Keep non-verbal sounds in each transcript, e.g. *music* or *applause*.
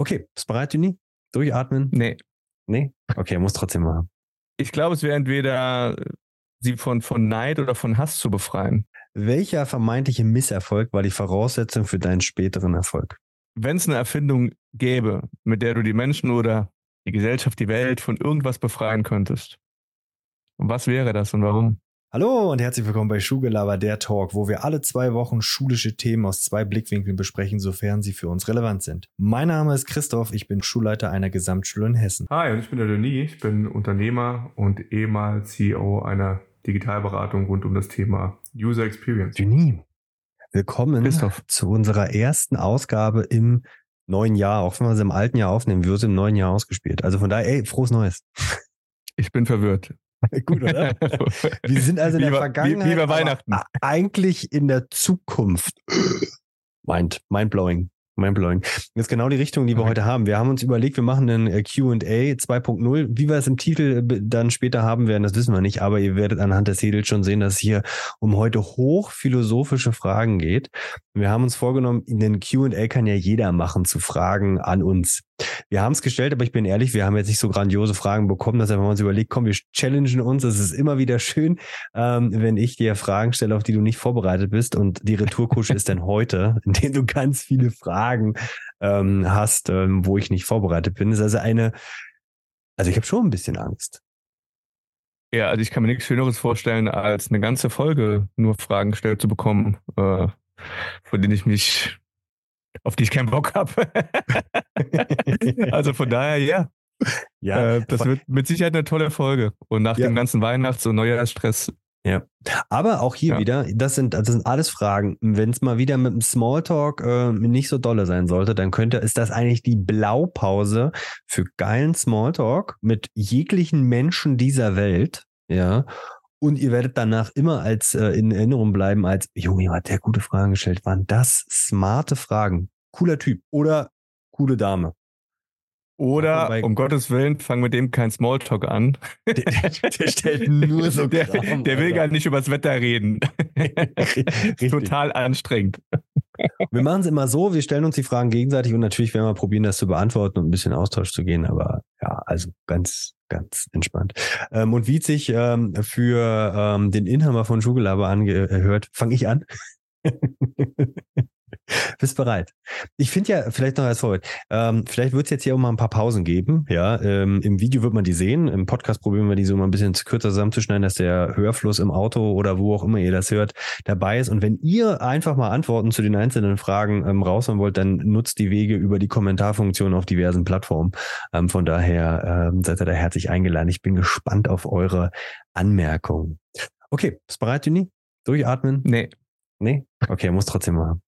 Okay, bist du bereit, Juni? Durchatmen? Nee. Nee? Okay, muss trotzdem machen. Ich glaube, es wäre entweder sie von, von Neid oder von Hass zu befreien. Welcher vermeintliche Misserfolg war die Voraussetzung für deinen späteren Erfolg? Wenn es eine Erfindung gäbe, mit der du die Menschen oder die Gesellschaft, die Welt von irgendwas befreien könntest, was wäre das und warum? Hallo und herzlich willkommen bei Schulgelaber, der Talk, wo wir alle zwei Wochen schulische Themen aus zwei Blickwinkeln besprechen, sofern sie für uns relevant sind. Mein Name ist Christoph, ich bin Schulleiter einer Gesamtschule in Hessen. Hi, und ich bin der Denis, ich bin Unternehmer und ehemals CEO einer Digitalberatung rund um das Thema User Experience. Denis, willkommen Christoph. zu unserer ersten Ausgabe im neuen Jahr, auch wenn wir sie im alten Jahr aufnehmen, wird sie im neuen Jahr ausgespielt. Also von daher, ey, frohes Neues. Ich bin verwirrt. *laughs* Gut, oder? *laughs* Wir sind also in der Wie Vergangenheit, wie- bei Weihnachten. eigentlich in der Zukunft. *clears throat* Mind, mindblowing. Mindblowing. Das ist genau die Richtung, die wir Okay. heute haben. Wir haben uns überlegt, wir machen einen äh, Q&A 2.0. Wie wir es im Titel äh, dann später haben werden, das wissen wir nicht, aber ihr werdet anhand des Titels schon sehen, dass es hier um heute hochphilosophische Fragen geht. Wir haben uns vorgenommen, in den Q&A kann ja jeder machen zu Fragen an uns. Wir haben es gestellt, aber ich bin ehrlich, wir haben jetzt nicht so grandiose Fragen bekommen, dass wir uns überlegt, komm, wir challengen uns. Es ist immer wieder schön, ähm, wenn ich dir Fragen stelle, auf die du nicht vorbereitet bist. Und die Retourkusche ist dann heute, *laughs* in dem du ganz viele Fragen ähm, hast, ähm, wo ich nicht vorbereitet bin. Das ist also eine, also ich habe schon ein bisschen Angst. Ja, also ich kann mir nichts Schöneres vorstellen, als eine ganze Folge nur Fragen gestellt zu bekommen, äh, von denen ich mich, auf die ich keinen Bock habe. *laughs* also von daher, ja, Ja, äh, das wird mit Sicherheit eine tolle Folge. Und nach Ja. dem ganzen Weihnachts- und Neujahrsstress, Aber auch hier Ja. wieder, das sind, das sind alles Fragen. Wenn es mal wieder mit dem Smalltalk äh, nicht so dolle sein sollte, dann könnte, ist das eigentlich die Blaupause für geilen Smalltalk mit jeglichen Menschen dieser Welt. Ja. Und ihr werdet danach immer als äh, in Erinnerung bleiben, als Junge, hat der gute Fragen gestellt. Waren das smarte Fragen? Cooler Typ oder coole Dame. Oder um Gottes Willen, fang mit dem kein Smalltalk an. Der, der, der stellt nur so der, Kram, der will gar nicht übers Wetter reden. *laughs* Total anstrengend. Wir machen es immer so, wir stellen uns die Fragen gegenseitig und natürlich werden wir probieren, das zu beantworten und ein bisschen Austausch zu gehen, aber ja, also ganz, ganz entspannt. Ähm, und wie sich ähm, für ähm, den Inhaber von Schugelaber angehört, fange ich an. *laughs* Bist bereit? Ich finde ja, vielleicht noch als Vorwort, ähm, vielleicht wird es jetzt hier auch mal ein paar Pausen geben. Ja, ähm, im Video wird man die sehen. Im Podcast probieren wir die so mal ein bisschen kürzer zusammenzuschneiden, dass der Hörfluss im Auto oder wo auch immer ihr das hört, dabei ist. Und wenn ihr einfach mal Antworten zu den einzelnen Fragen ähm, raushauen wollt, dann nutzt die Wege über die Kommentarfunktion auf diversen Plattformen. Ähm, von daher ähm, seid ihr da herzlich eingeladen. Ich bin gespannt auf eure Anmerkungen. Okay, bist bereit, Juni? Durchatmen? Nee. Nee? Okay, muss trotzdem machen.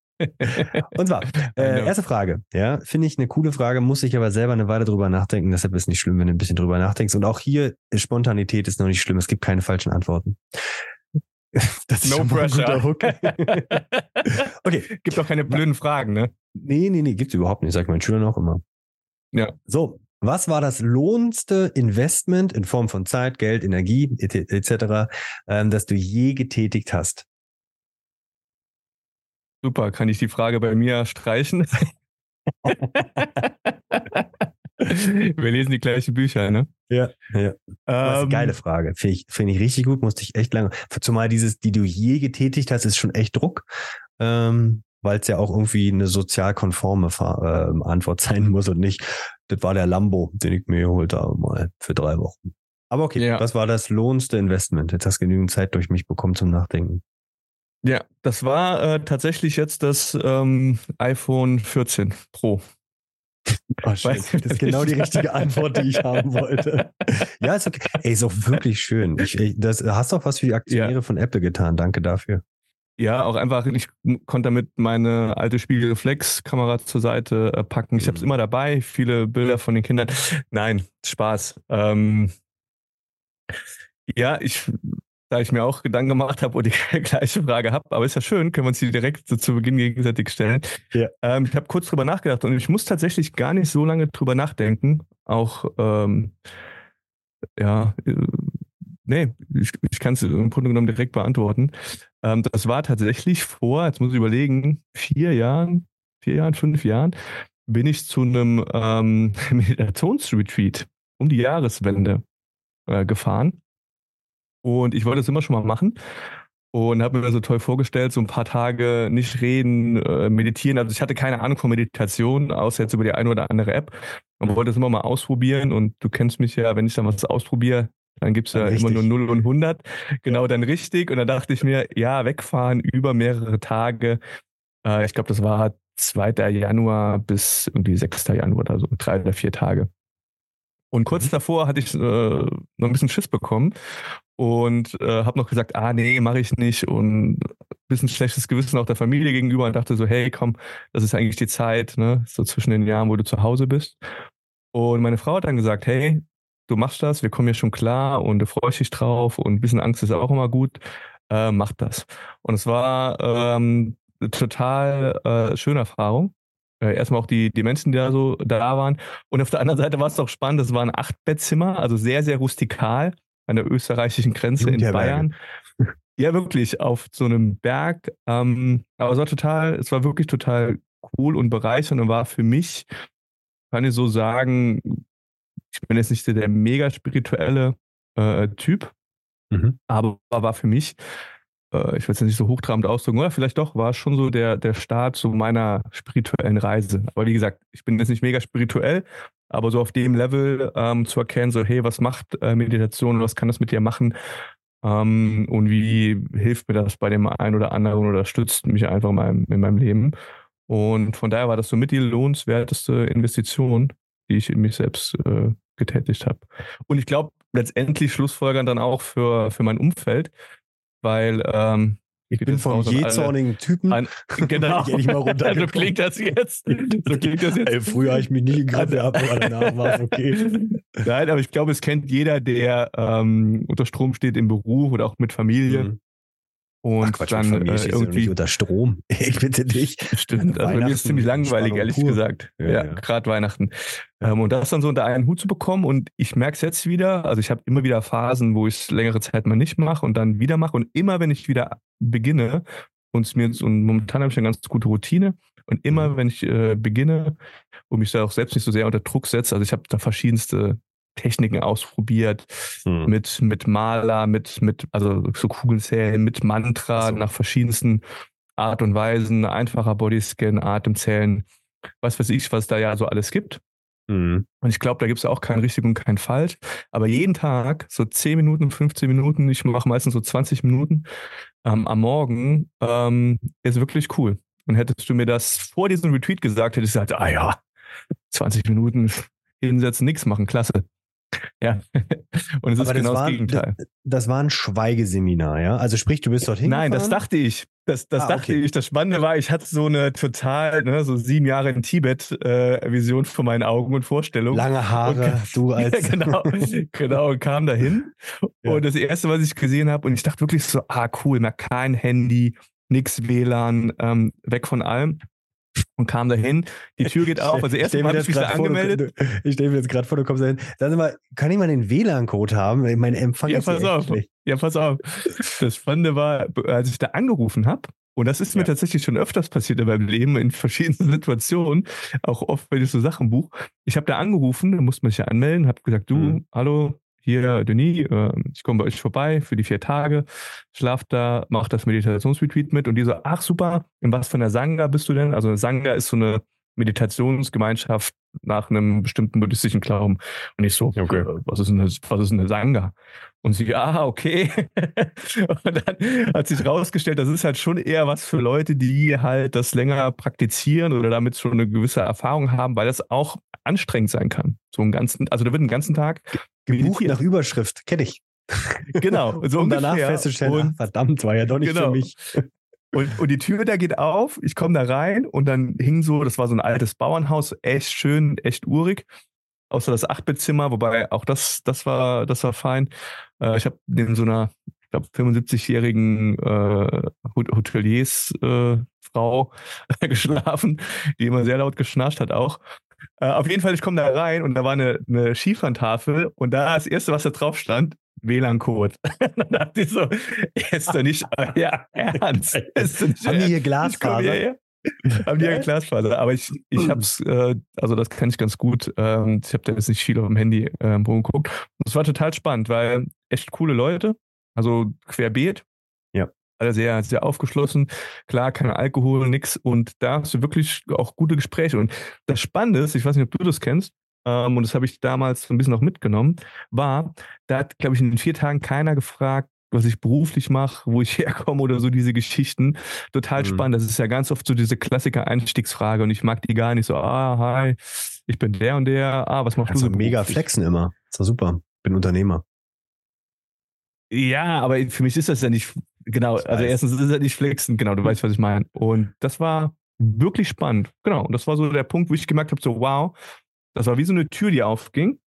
Und zwar, *laughs* äh, erste Frage. Ja, finde ich eine coole Frage, muss ich aber selber eine Weile drüber nachdenken. Deshalb ist nicht schlimm, wenn du ein bisschen drüber nachdenkst. Und auch hier, ist Spontanität ist noch nicht schlimm. Es gibt keine falschen Antworten. *laughs* Das No mal ein pressure. Hook. *laughs* okay. Gibt doch keine blöden Fragen, ne? Nee, nee, nee, gibt's überhaupt nicht. Sag ich meinen Schülern auch immer. Ja. So, was war das lohnendste Investment in Form von Zeit, Geld, Energie et- etc., ähm, das du je getätigt hast? Super, kann ich die Frage bei mir streichen? *laughs* Wir lesen die gleichen Bücher, ne? Ja, ja. Das ist eine Ähm, geile Frage. Finde ich, finde ich richtig gut, musste ich echt lange. Zumal dieses, die du je getätigt hast, ist schon echt Druck. Ähm, weil es ja auch irgendwie eine sozialkonforme Fa- ähm, Antwort *laughs* sein muss und nicht, das war der Lambo, den ich mir geholt habe mal für drei Wochen. Aber okay, Ja. das war das lohnendste Investment. Jetzt hast du genügend Zeit durch mich bekommen zum Nachdenken. Ja, das war äh, tatsächlich jetzt das ähm, iPhone 14 Pro. Oh, *laughs* das ist genau die richtige Antwort, die ich haben wollte. Ja, ist okay. Ey, ist auch wirklich schön. Ich, ich, das, hast doch was für die Aktionäre von Apple getan. Danke dafür. Ja, auch einfach, ich konnte damit meine alte Spiegelreflexkamera zur Seite äh, packen. Ich habe es Mhm. immer dabei, viele Bilder von den Kindern. Nein, Spaß. Ähm, ja, ich, da ich mir auch Gedanken gemacht habe und die *laughs* gleiche Frage habe, aber ist ja schön, können wir uns die direkt so zu Beginn gegenseitig stellen. Ja. Ähm, ich habe kurz drüber nachgedacht und ich muss tatsächlich gar nicht so lange drüber nachdenken. Auch ähm, ja, äh, nee, ich, ich kann es im Grunde genommen direkt beantworten. Ähm, das war tatsächlich vor, jetzt muss ich überlegen, vier Jahren, vier Jahren, fünf Jahren, bin ich zu einem ähm, *laughs* Meditationsretreat um die Jahreswende äh, gefahren. Und ich wollte es immer schon mal machen und habe mir das so toll vorgestellt, so ein paar Tage nicht reden, äh, meditieren. Also ich hatte keine Ahnung von Meditation, außer jetzt über die eine oder andere App und wollte es immer mal ausprobieren. Und du kennst mich ja, wenn ich dann was ausprobiere, dann gibt's ja immer nur 0 und 100. Genau, dann richtig. Und dann dachte ich mir, ja, wegfahren über mehrere Tage. Äh, ich glaube, das war 2. Januar bis irgendwie 6. Januar oder so, drei oder vier Tage. Und kurz mhm. davor hatte ich äh, noch ein bisschen Schiss bekommen und äh, habe noch gesagt, ah nee, mache ich nicht und ein bisschen schlechtes Gewissen auch der Familie gegenüber und dachte so, hey, komm, das ist eigentlich die Zeit, ne, so zwischen den Jahren, wo du zu Hause bist. Und meine Frau hat dann gesagt, hey, du machst das, wir kommen ja schon klar und du freust dich drauf und ein bisschen Angst ist auch immer gut, äh, mach das. Und es war ähm, eine total äh, schöne Erfahrung. Äh, erstmal auch die, die Menschen, die da so da waren. Und auf der anderen Seite war es auch spannend, es war ein Achtbettzimmer, also sehr, sehr rustikal an der österreichischen Grenze in Bayern. Ja, wirklich, auf so einem Berg. Ähm, aber es war total, es war wirklich total cool und bereichernd und war für mich, kann ich so sagen, ich bin jetzt nicht der mega spirituelle äh, Typ, mhm. aber war für mich, äh, ich will es nicht so hochtrabend ausdrücken, oder vielleicht doch, war schon so der, der Start zu meiner spirituellen Reise. Aber wie gesagt, ich bin jetzt nicht mega spirituell, aber so auf dem Level ähm, zu erkennen, so, hey, was macht äh, Meditation, was kann das mit dir machen? Ähm, und wie hilft mir das bei dem einen oder anderen oder stützt mich einfach in meinem, in meinem Leben? Und von daher war das so mit die lohnenswerteste Investition, die ich in mich selbst äh, getätigt habe. Und ich glaube, letztendlich Schlussfolgern dann auch für, für mein Umfeld, weil ähm, ich bin vom jähzornigen Typen. An, *laughs* genau. ich mal runter. so klingt das jetzt. So klingt das jetzt. Ey, früher habe ich mich nie gegriffen gehabt, aber danach war es okay. Nein, aber ich glaube, es kennt jeder, der ähm, unter Strom steht im Beruf oder auch mit Familie. Mhm. Und Ach Quatsch, dann Familie äh, irgendwie unter Strom. *laughs* Ich bitte dich. *laughs* Stimmt. Also bei mir ist es ziemlich langweilig, ehrlich pur. gesagt. Ja, ja, ja. gerade Weihnachten. Ähm, und das dann so unter einen Hut zu bekommen. Und ich merke es jetzt wieder. Also ich habe immer wieder Phasen, wo ich es längere Zeit mal nicht mache und dann wieder mache. Und immer, wenn ich wieder beginne, und es mir und momentan habe ich eine ganz gute Routine. Und immer, mhm. wenn ich äh, beginne und mich da auch selbst nicht so sehr unter Druck setze, also ich habe da verschiedenste Techniken ausprobiert, hm. mit, mit Maler, mit, mit, also so Kugenzählen, mit Mantra, so. nach verschiedensten Art und Weisen, einfacher Bodyscan, Atemzählen, was weiß ich, was da ja so alles gibt. Mhm. Und ich glaube, da gibt es auch kein richtig und kein falsch. Aber jeden Tag, so 10 Minuten, 15 Minuten, ich mache meistens so 20 Minuten ähm, am Morgen, ähm, ist wirklich cool. Und hättest du mir das vor diesem Retreat gesagt, hättest du gesagt, ah ja, 20 Minuten hinsetzen, nichts machen, klasse. *laughs* Ja, und es Aber ist genau das, war, das Gegenteil. Das war ein Schweigeseminar, ja? Also sprich, du bist dorthin Nein, gefahren? das dachte ich. Das, das ah, dachte okay. ich. Das Spannende war, ich hatte so eine total, ne, so sieben Jahre in Tibet-Vision äh, vor meinen Augen und Vorstellungen. Lange Haare, und, du *laughs* als. Ja, genau, *laughs* genau, und kam dahin. Ja. Und das Erste, was ich gesehen habe, und ich dachte wirklich so, ah, cool, mal kein Handy, nix WLAN, ähm, weg von allem und kam dahin. Die Tür geht *laughs* auf. Also erst mal habe ich mich da angemeldet. Du, ich stelle mir jetzt gerade vor, du kommst dahin. Dann mal, kann ich mal den WLAN-Code haben? Mein Empfang ja, ist pass auf. Schlecht. Ja, pass auf. Das Spannende war, als ich da angerufen habe, und das ist mir tatsächlich schon öfters passiert in meinem Leben, in verschiedenen *laughs* Situationen, auch oft, wenn ich so Sachen buche. Ich habe da angerufen, da musste man sich ja anmelden, habe gesagt, du, mhm. hallo, hier, Denis, äh, ich komme bei euch vorbei für die vier Tage, schlaf da, mach das Meditationsretreat mit und die so, ach super, in was für einer Sangha bist du denn? Also eine Sangha ist so eine Meditationsgemeinschaft nach einem bestimmten buddhistischen Glauben. Und ich so, okay. Äh, was ist eine, was ist eine Sangha? Und sie, ah, okay. *laughs* und dann hat sich rausgestellt, das ist halt schon eher was für Leute, die halt das länger praktizieren oder damit schon eine gewisse Erfahrung haben, weil das auch anstrengend sein kann. So einen ganzen, also da wird einen ganzen Tag gebucht nach Überschrift, kenne ich. Genau, *laughs* so um danach festzustellen, und, ach, verdammt, war ja doch nicht genau. für mich. Und, und die Tür da geht auf, ich komme da rein und dann hing so, das war so ein altes Bauernhaus, echt schön, echt urig. Außer das Achtbettzimmer, wobei auch das, das war, das war fein. Äh, ich habe neben so einer, ich glaube, 75-jährigen äh, Hoteliers äh, Frau *laughs* geschlafen, die immer sehr laut geschnarcht hat auch. Äh, auf jeden Fall, ich komme da rein und da war eine, eine Skifahrentafel und da das erste, was da drauf stand, WLAN-Code. *laughs* dann dachte ich so, ist doch nicht euer *laughs* Ernst. Ist nicht Haben die hier Glasfaser? haben die ja Glasfaser. Aber ich, ich hab's, äh, also das kann ich ganz gut. Ähm, ich habe da jetzt nicht viel auf dem Handy ähm, rumgeguckt. Es war total spannend, weil echt coole Leute, also querbeet. Ja. Alle sehr, sehr aufgeschlossen. Klar, kein Alkohol, nix. Und da hast du wirklich auch gute Gespräche. Und das Spannende ist, ich weiß nicht, ob du das kennst, ähm, und das habe ich damals so ein bisschen auch mitgenommen, war, da hat, glaube ich, in den vier Tagen keiner gefragt, was ich beruflich mache, wo ich *laughs* herkomme oder so diese Geschichten. Total mhm. spannend. Das ist ja ganz oft so diese Klassiker-Einstiegsfrage und ich mag die gar nicht so, ah, hi, ich bin der und der, ah, was machst Kannst du so? mega flexen immer. Das war super. Bin Unternehmer. Ja, aber für mich ist das ja nicht, genau, also erstens ist es ja nicht flexen, genau, du weißt, was ich meine. Und das war wirklich spannend. Genau. Und das war so der Punkt, wo ich gemerkt habe, so, wow, das war wie so eine Tür, die aufging,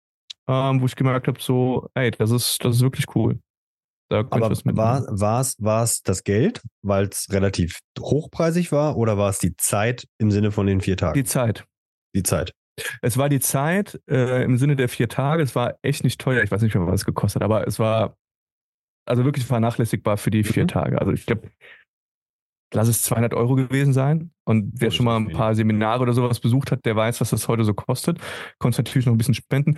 ähm, wo ich gemerkt habe, so, ey, das ist, das ist wirklich cool. Da Aber war, war, es, war es das Geld, weil es relativ hochpreisig war, oder war es die Zeit im Sinne von den vier Tagen? Die Zeit. Die Zeit. Es war die Zeit äh, im Sinne der vier Tage. Es war echt nicht teuer. Ich weiß nicht mehr, was es gekostet hat, aber es war also wirklich vernachlässigbar für die vier mhm. Tage. Also ich glaube, lass es 200 Euro gewesen sein. Und wer oh, schon mal ein paar Seminare oder sowas besucht hat, der weiß, was das heute so kostet. Konntest natürlich noch ein bisschen spenden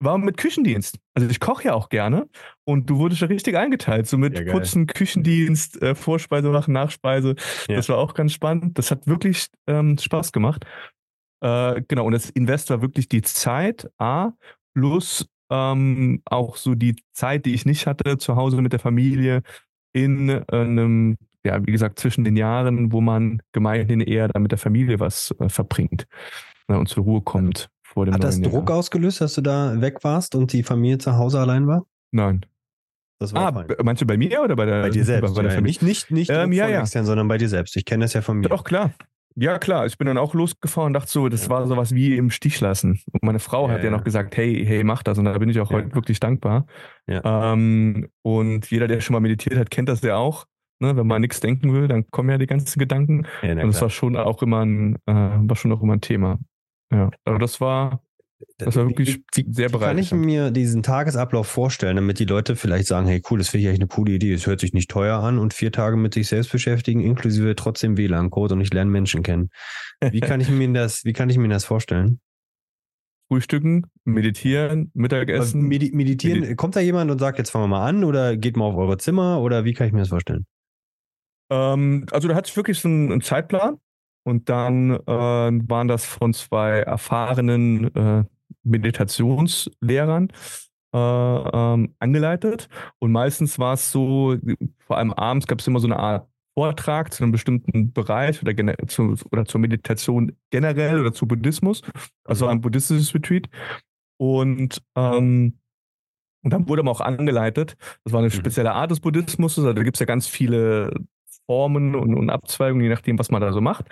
war mit Küchendienst. Also ich koche ja auch gerne und du wurdest ja richtig eingeteilt, so mit ja, Putzen, Küchendienst, äh, Vorspeise machen, Nachspeise. Ja. Das war auch ganz spannend. Das hat wirklich ähm, Spaß gemacht. Äh, genau, und das Invest war wirklich die Zeit, A, plus ähm, auch so die Zeit, die ich nicht hatte, zu Hause mit der Familie in äh, einem, ja, wie gesagt, zwischen den Jahren, wo man gemeinhin eher da mit der Familie was äh, verbringt ne, und zur Ruhe kommt vor dem Hat das Druck Jahr. ausgelöst, dass du da weg warst und die Familie zu Hause allein war? Nein. Das war ah, fein. meinst du bei mir oder bei der Bei dir *laughs* selbst. Bei, bei der Nicht, nicht, nicht ähm, ja, ja. extern, sondern bei dir selbst. Ich kenne das ja von mir. Doch, klar. Ja, klar. Ich bin dann auch losgefahren und dachte so, das ja. war sowas wie im Stich lassen. Und meine Frau ja, hat ja, ja, noch gesagt, hey, hey, mach das. Und da bin ich auch heute wirklich dankbar. Ähm, und jeder, der schon mal meditiert hat, kennt das ja auch. Ne? Wenn man nichts denken will, dann kommen ja die ganzen Gedanken. und das war schon auch immer ein, äh, war schon auch immer ein Thema. Ja. Aber das war, das war wirklich wie, sehr bereit. Kann ich mir diesen Tagesablauf vorstellen, damit die Leute vielleicht sagen, hey cool, das finde ich eigentlich eine coole Idee, es hört sich nicht teuer an und vier Tage mit sich selbst beschäftigen, inklusive trotzdem WLAN-Code und ich lerne Menschen kennen. Wie kann ich mir das, wie kann ich mir das vorstellen? *laughs* Frühstücken, meditieren, Mittagessen. Medi meditieren, Medi kommt da jemand und sagt, jetzt fangen wir mal an oder geht mal auf eure Zimmer oder wie kann ich mir das vorstellen? Ähm, also da hat es wirklich so einen, einen Zeitplan. Und dann äh, waren das von zwei erfahrenen äh, Meditationslehrern äh, ähm, angeleitet. Und meistens war es so, vor allem abends gab es immer so eine Art Vortrag zu einem bestimmten Bereich oder, zu, oder zur Meditation generell oder zu Buddhismus. Also ein buddhistisches Retreat. Und ähm, und dann wurde man auch angeleitet. Das war eine mhm. spezielle Art des Buddhismus. Also da gibt es ja ganz viele Formen und, und Abzweigungen, je nachdem, was man da so macht.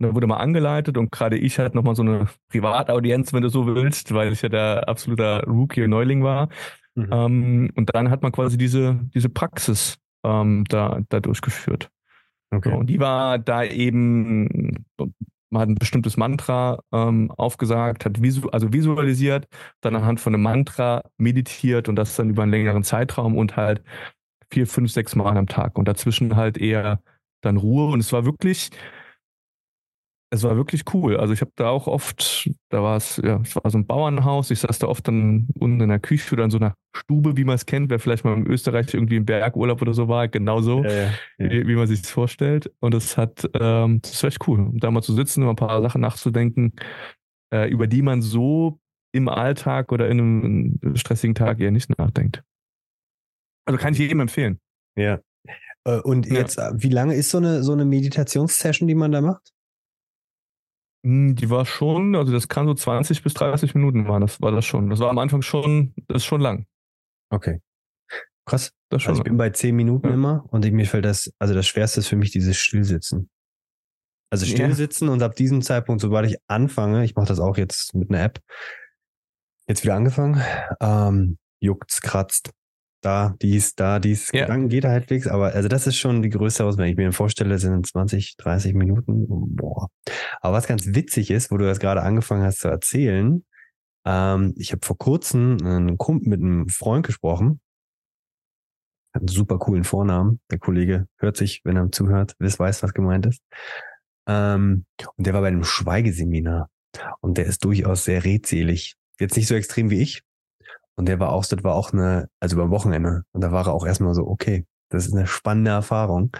Und dann wurde mal angeleitet und gerade ich hatte nochmal so eine Privataudienz, wenn du so willst, weil ich ja der absoluter Rookie und Neuling war. Mhm. Ähm, und dann hat man quasi diese, diese Praxis ähm, da, da durchgeführt. Okay. So, und die war da eben, man hat ein bestimmtes Mantra ähm, aufgesagt, hat visu also visualisiert, dann anhand von einem Mantra meditiert und das dann über einen längeren Zeitraum und halt vier, fünf, sechs Mal am Tag und dazwischen halt eher dann Ruhe. Und es war wirklich, es war wirklich cool. Also ich habe da auch oft, da war es, ja, es war so ein Bauernhaus, ich saß da oft dann unten in der Küche oder in so einer Stube, wie man es kennt, wer vielleicht mal in Österreich irgendwie im Bergurlaub oder so war, genauso, ja, ja, ja. Wie, wie, man sich das vorstellt. Und es hat, ähm, das war echt cool, da mal zu sitzen, über ein paar Sachen nachzudenken, äh, über die man so im Alltag oder in einem stressigen Tag eher nicht nachdenkt. Also kann ich jedem empfehlen. Ja. Äh, und jetzt, ja. Äh, wie lange ist so eine, so eine Meditationssession, die man da macht? Hm, die war schon, also das kann so 20 bis 30 Minuten war das, war das schon. Das war am Anfang schon, das ist schon lang. Okay. Krass. Das schon also ich bin bei 10 Minuten ja. immer und mir fällt das, also das Schwerste ist für mich dieses Stillsitzen. Also Stillsitzen ja. und ab diesem Zeitpunkt, sobald ich anfange, ich mache das auch jetzt mit einer App, jetzt wieder angefangen, ähm, juckt's, kratzt, da, dies, da, dies. Ja. Gedanken geht halbwegs, aber also das ist schon die größte Herausforderung. Wenn ich mir vorstelle, sind 20, 30 Minuten. Boah. Aber was ganz witzig ist, wo du das gerade angefangen hast zu erzählen, ähm, ich habe vor kurzem einen Kumpel mit einem Freund gesprochen. Hat einen super coolen Vornamen. Der Kollege hört sich, wenn er zuhört, weiß, was gemeint ist. Ähm, und der war bei einem Schweigeseminar. Und der ist durchaus sehr redselig. Jetzt nicht so extrem wie ich. Und der war auch, das war auch eine, also beim Wochenende. Und da war er auch erstmal so, okay, das ist eine spannende Erfahrung.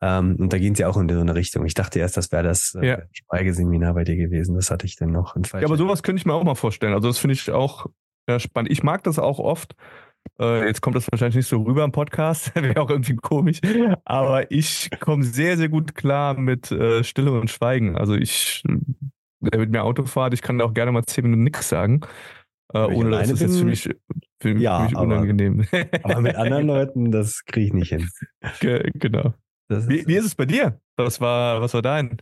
Ähm, und da gehen sie auch in so eine Richtung. Ich dachte erst, das wäre das äh, Ja. Schweigeseminar bei dir gewesen. Das hatte ich dann noch in Ja, aber sowas könnte ich mir auch mal vorstellen. Also das finde ich auch ja, spannend. Ich mag das auch oft. Äh, jetzt kommt das wahrscheinlich nicht so rüber im Podcast, *laughs* wäre auch irgendwie komisch. Aber ich komme sehr, sehr gut klar mit äh, Stille und Schweigen. Also ich, äh, mit mir Autofahrt, ich kann da auch gerne mal zehn Minuten nichts sagen. Äh, ohne dass es jetzt für mich, für, ja, für mich aber- unangenehm. aber mit anderen Leuten, das kriege ich nicht hin. Ge- genau. Das Wie, wie ist es bei dir? Was war, was war dein?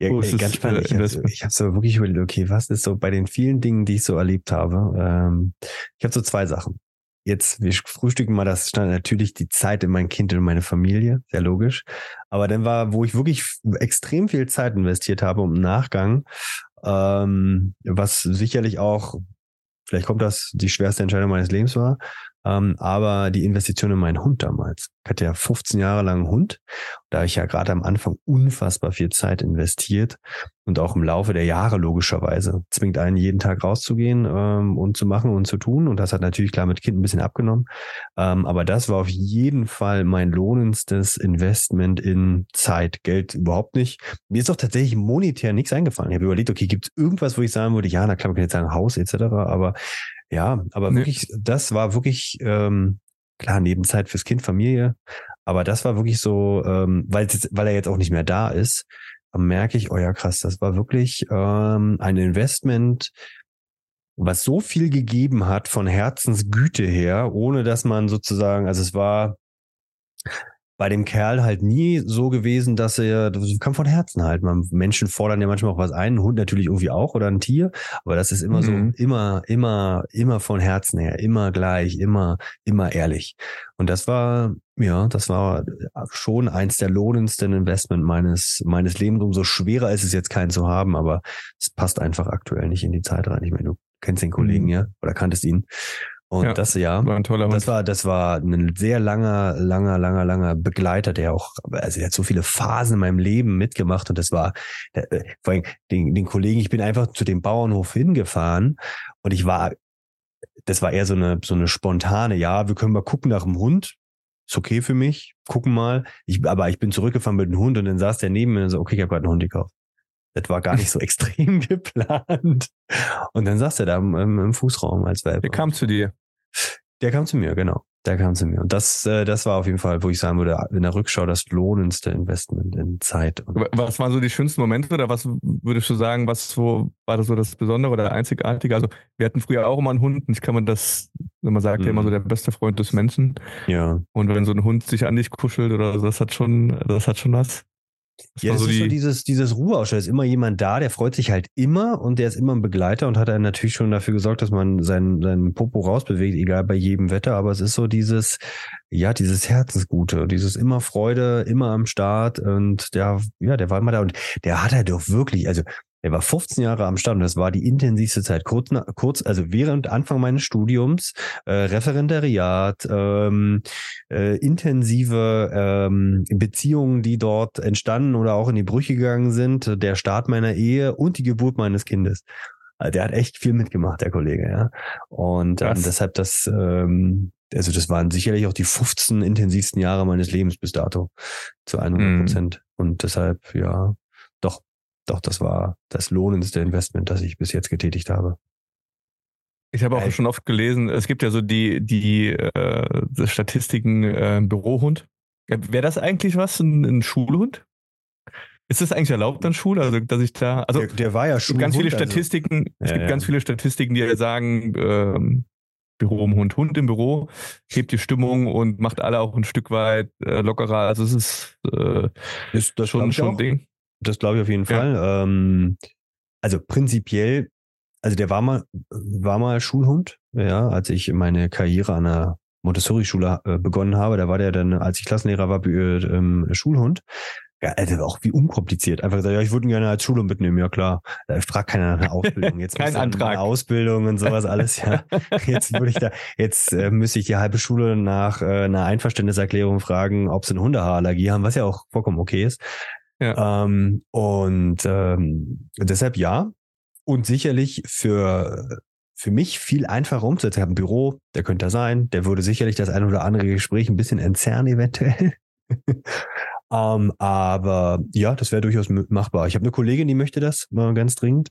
Ja, ist ganz das, spannend. äh, Ich habe ich hab so wirklich überlegt, okay, was ist so bei den vielen Dingen, die ich so erlebt habe? Ähm, ich habe so zwei Sachen. Jetzt, wir frühstücken mal das stand natürlich die Zeit in mein Kind und meine Familie, sehr logisch. Aber dann war, wo ich wirklich extrem viel Zeit investiert habe im Nachgang, ähm, was sicherlich auch, vielleicht kommt das, die schwerste Entscheidung meines Lebens war, ähm, aber die Investition in meinen Hund damals. Ich hatte ja 15 Jahre lang einen Hund. Da habe ich ja gerade am Anfang unfassbar viel Zeit investiert und auch im Laufe der Jahre logischerweise. Zwingt einen jeden Tag rauszugehen ähm, und zu machen und zu tun. Und das hat natürlich klar mit Kind ein bisschen abgenommen. Ähm, aber das war auf jeden Fall mein lohnendstes Investment in Zeit. Geld überhaupt nicht. Mir ist auch tatsächlich monetär nichts eingefallen. Ich habe überlegt, okay, gibt es irgendwas, wo ich sagen würde, ja, na klar, man kann jetzt sagen Haus etc. Aber ja, aber Nee. wirklich, das war wirklich ähm, klar Nebenzeit fürs Kind, Familie. Aber das war wirklich so, ähm, weil, weil er jetzt auch nicht mehr da ist, merke ich, oh ja krass, das war wirklich ähm, ein Investment, was so viel gegeben hat von Herzensgüte her, ohne dass man sozusagen, also es war bei dem Kerl halt nie so gewesen, dass er, das kam von Herzen halt. Man, Menschen fordern ja manchmal auch was ein, ein Hund natürlich irgendwie auch oder ein Tier, aber das ist immer Mhm. so, immer, immer, immer von Herzen her, immer gleich, immer, immer ehrlich. Und das war, ja, das war schon eins der lohnendsten Investment meines, meines Lebens. Umso schwerer ist es jetzt keinen zu haben, aber es passt einfach aktuell nicht in die Zeit rein. Ich meine, du kennst den Kollegen Mhm. ja oder kanntest ihn. Und Ja, das ja, War ein toller Hund. das war, das war ein sehr langer, langer, langer, langer Begleiter, der auch, also der hat so viele Phasen in meinem Leben mitgemacht und das war, der, äh, vor allem den, den Kollegen, ich bin einfach zu dem Bauernhof hingefahren und ich war, das war eher so eine, so eine spontane, ja, wir können mal gucken nach dem Hund. Ist okay für mich, gucken mal. Ich, aber ich bin zurückgefahren mit dem Hund und dann saß der neben mir und so, okay, ich habe gerade einen Hund gekauft. Das war gar nicht so *laughs* extrem geplant. Und dann saß er da im, im, Fußraum als Welpe. Der kam zu dir. Der kam zu mir, genau. Der kam zu mir. Und das, äh, das war auf jeden Fall, wo ich sagen würde, in der Rückschau das lohnendste Investment in Zeit. Und Wa- Was waren so die schönsten Momente oder was würdest du sagen, was wo war das so das Besondere oder Einzigartige? Also wir hatten früher auch immer einen Hund und ich kann man das, man sagt ja Mhm. immer so der beste Freund des Menschen. ja. Und wenn so ein Hund sich an dich kuschelt oder so, das hat schon, das hat schon was. Das Ja, das so ist so die, dieses, dieses Ruheausstell. ist immer jemand da, der freut sich halt immer und der ist immer ein Begleiter und hat dann natürlich schon dafür gesorgt, dass man seinen, seinen Popo rausbewegt, egal bei jedem Wetter. Aber es ist so dieses, ja, dieses Herzensgute, dieses immer Freude, immer am Start und der, ja, der war immer da und der hat halt doch wirklich, also er war 15 Jahre am Start und das war die intensivste Zeit. Kurz, kurz also während Anfang meines Studiums, äh, Referendariat, ähm, äh, intensive ähm, Beziehungen, die dort entstanden oder auch in die Brüche gegangen sind, der Start meiner Ehe und die Geburt meines Kindes. Also der hat echt viel mitgemacht, der Kollege, ja. Und ähm, deshalb das, ähm, also das waren sicherlich auch die 15 intensivsten Jahre meines Lebens bis dato zu 100 Prozent. Und deshalb, ja, doch, doch, das war das lohnendste Investment, das ich bis jetzt getätigt habe. ich habe auch schon oft gelesen, es gibt ja so die, die äh, Statistiken äh, Bürohund. Wäre das eigentlich was, ein, ein Schulhund? Ist das eigentlich erlaubt an Schule? Also, dass ich da, also der, der war ja Es gibt ganz viele Schulhund, also- Statistiken, es Ja, gibt ja. ganz viele Statistiken, die sagen, ähm, Büro im Hund, Hund im Büro, hebt die Stimmung und macht alle auch ein Stück weit äh, lockerer. Also es ist äh, ist das schon, schon ein Ding. Das glaube ich auf jeden Ja. Fall. Ähm, also prinzipiell, also der war mal, war mal Schulhund, ja, als ich meine Karriere an der Montessori-Schule äh, begonnen habe, da war der dann, als ich Klassenlehrer war, äh, ähm, Schulhund. Ja, also auch wie unkompliziert. Einfach gesagt, ja, ich würde ihn gerne als Schulhund mitnehmen, ja klar. Da fragt keiner nach einer Ausbildung. Jetzt *laughs* Kein Antrag. Ausbildung und sowas alles, ja. *laughs* Jetzt würde ich da, jetzt äh, müsste ich die halbe Schule nach äh, einer Einverständniserklärung fragen, ob sie eine Hundehaarallergie haben, was ja auch vollkommen okay ist. Ähm, und ähm, deshalb ja. Und sicherlich für, für mich viel einfacher umzusetzen. Ich habe ein Büro, der könnte da sein, der würde sicherlich das ein oder andere Gespräch ein bisschen entzerren, eventuell. *laughs* ähm, aber ja, das wäre durchaus machbar. Ich habe eine Kollegin, die möchte das mal ganz dringend.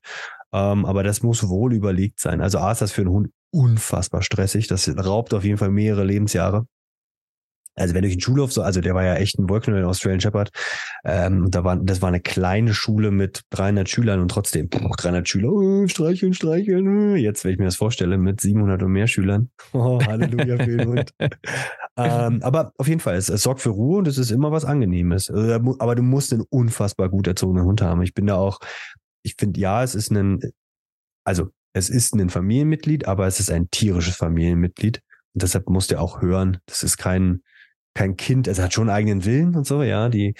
Ähm, aber das muss wohl überlegt sein. Also A ist das für einen Hund unfassbar stressig. Das raubt auf jeden Fall mehrere Lebensjahre. Also wenn durch den Schulhof so, also der war ja echt ein Wolfknüller in Australian Shepherd, ähm, da war, das war eine kleine Schule mit 300 Schülern und trotzdem 300 Schüler, oh, streicheln, streicheln. Jetzt, wenn ich mir das vorstelle, mit 700 und mehr Schülern. Oh, Halleluja für den Hund. *laughs* ähm, aber auf jeden Fall, es, es sorgt für Ruhe und es ist immer was Angenehmes. Also, aber du musst einen unfassbar gut erzogenen Hund haben. Ich bin da auch, ich finde, ja, es ist ein, also es ist ein Familienmitglied, aber es ist ein tierisches Familienmitglied. Und deshalb musst du auch hören, das ist kein, kein Kind, es hat schon einen eigenen Willen und so, ja. Die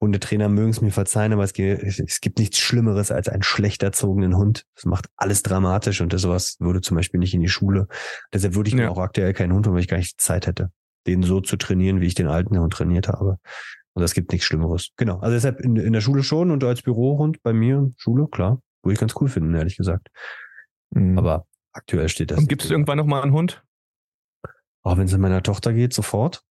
Hundetrainer mögen es mir verzeihen, aber es gibt, es gibt nichts Schlimmeres als einen schlecht erzogenen Hund. Das macht alles dramatisch und das sowas würde zum Beispiel nicht in die Schule. Deshalb würde ich ja. mir auch aktuell keinen Hund weil ich gar nicht Zeit hätte, den so zu trainieren, wie ich den alten Hund trainiert habe. Und es gibt nichts Schlimmeres. Genau. Also deshalb in, in der Schule schon und als Bürohund bei mir, Schule, klar. Würde ich ganz cool finden, ehrlich gesagt. Mhm. Aber aktuell steht das. Und gibt es irgendwann nochmal einen Hund? Auch wenn es in meiner Tochter geht, sofort.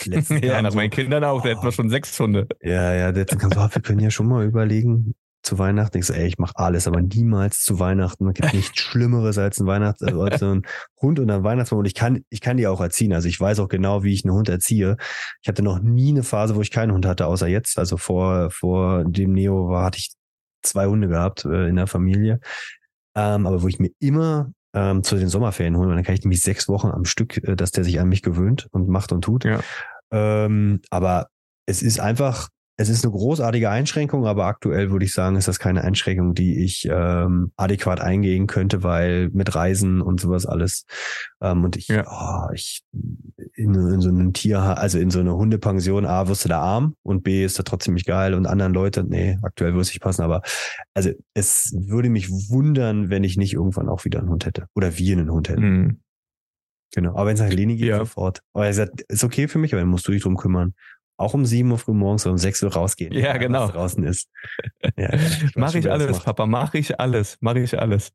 *laughs* ja, nach so, meinen Kindern auch, da hätten wir schon sechs Hunde. Ja, ja, der kam so, wir können ja schon mal überlegen, zu Weihnachten. Ich so, ey, ich mache alles, aber niemals zu Weihnachten. Es gibt nichts *laughs* Schlimmeres als ein Weihnachts, also als so ein Hund und ein Weihnachtsbaum. Und ich kann, ich kann die auch erziehen. Also ich weiß auch genau, wie ich einen Hund erziehe. Ich hatte noch nie eine Phase, wo ich keinen Hund hatte, außer jetzt. Also vor, vor dem Neo war, hatte ich zwei Hunde gehabt äh, in der Familie. Ähm, aber wo ich mir immer ähm, zu den Sommerferien holen, dann kann ich nämlich sechs Wochen am Stück, äh, dass der sich an mich gewöhnt und macht und tut. Ja. Ähm, aber es ist einfach, es ist eine großartige Einschränkung, aber aktuell würde ich sagen, ist das keine Einschränkung, die ich ähm, adäquat eingehen könnte, weil mit Reisen und sowas alles ähm, und ich, ja. oh, ich in, in, so einem Tier, also in so einer Hundepension, A, wirst du da arm und B, ist da trotzdem nicht geil und anderen Leute, nee, aktuell würde es nicht passen, aber also es würde mich wundern, wenn ich nicht irgendwann auch wieder einen Hund hätte oder wir einen Hund hätten. Mhm. Genau, aber wenn es nach Leni geht, ja. sofort. Aber er sagt, ist okay für mich, aber dann musst du dich drum kümmern auch um sieben Uhr früh morgens oder um sechs Uhr rausgehen. Ja, genau. draußen ist. *laughs* Ja, mache ich alles, Papa, mache ich alles, mache ich alles.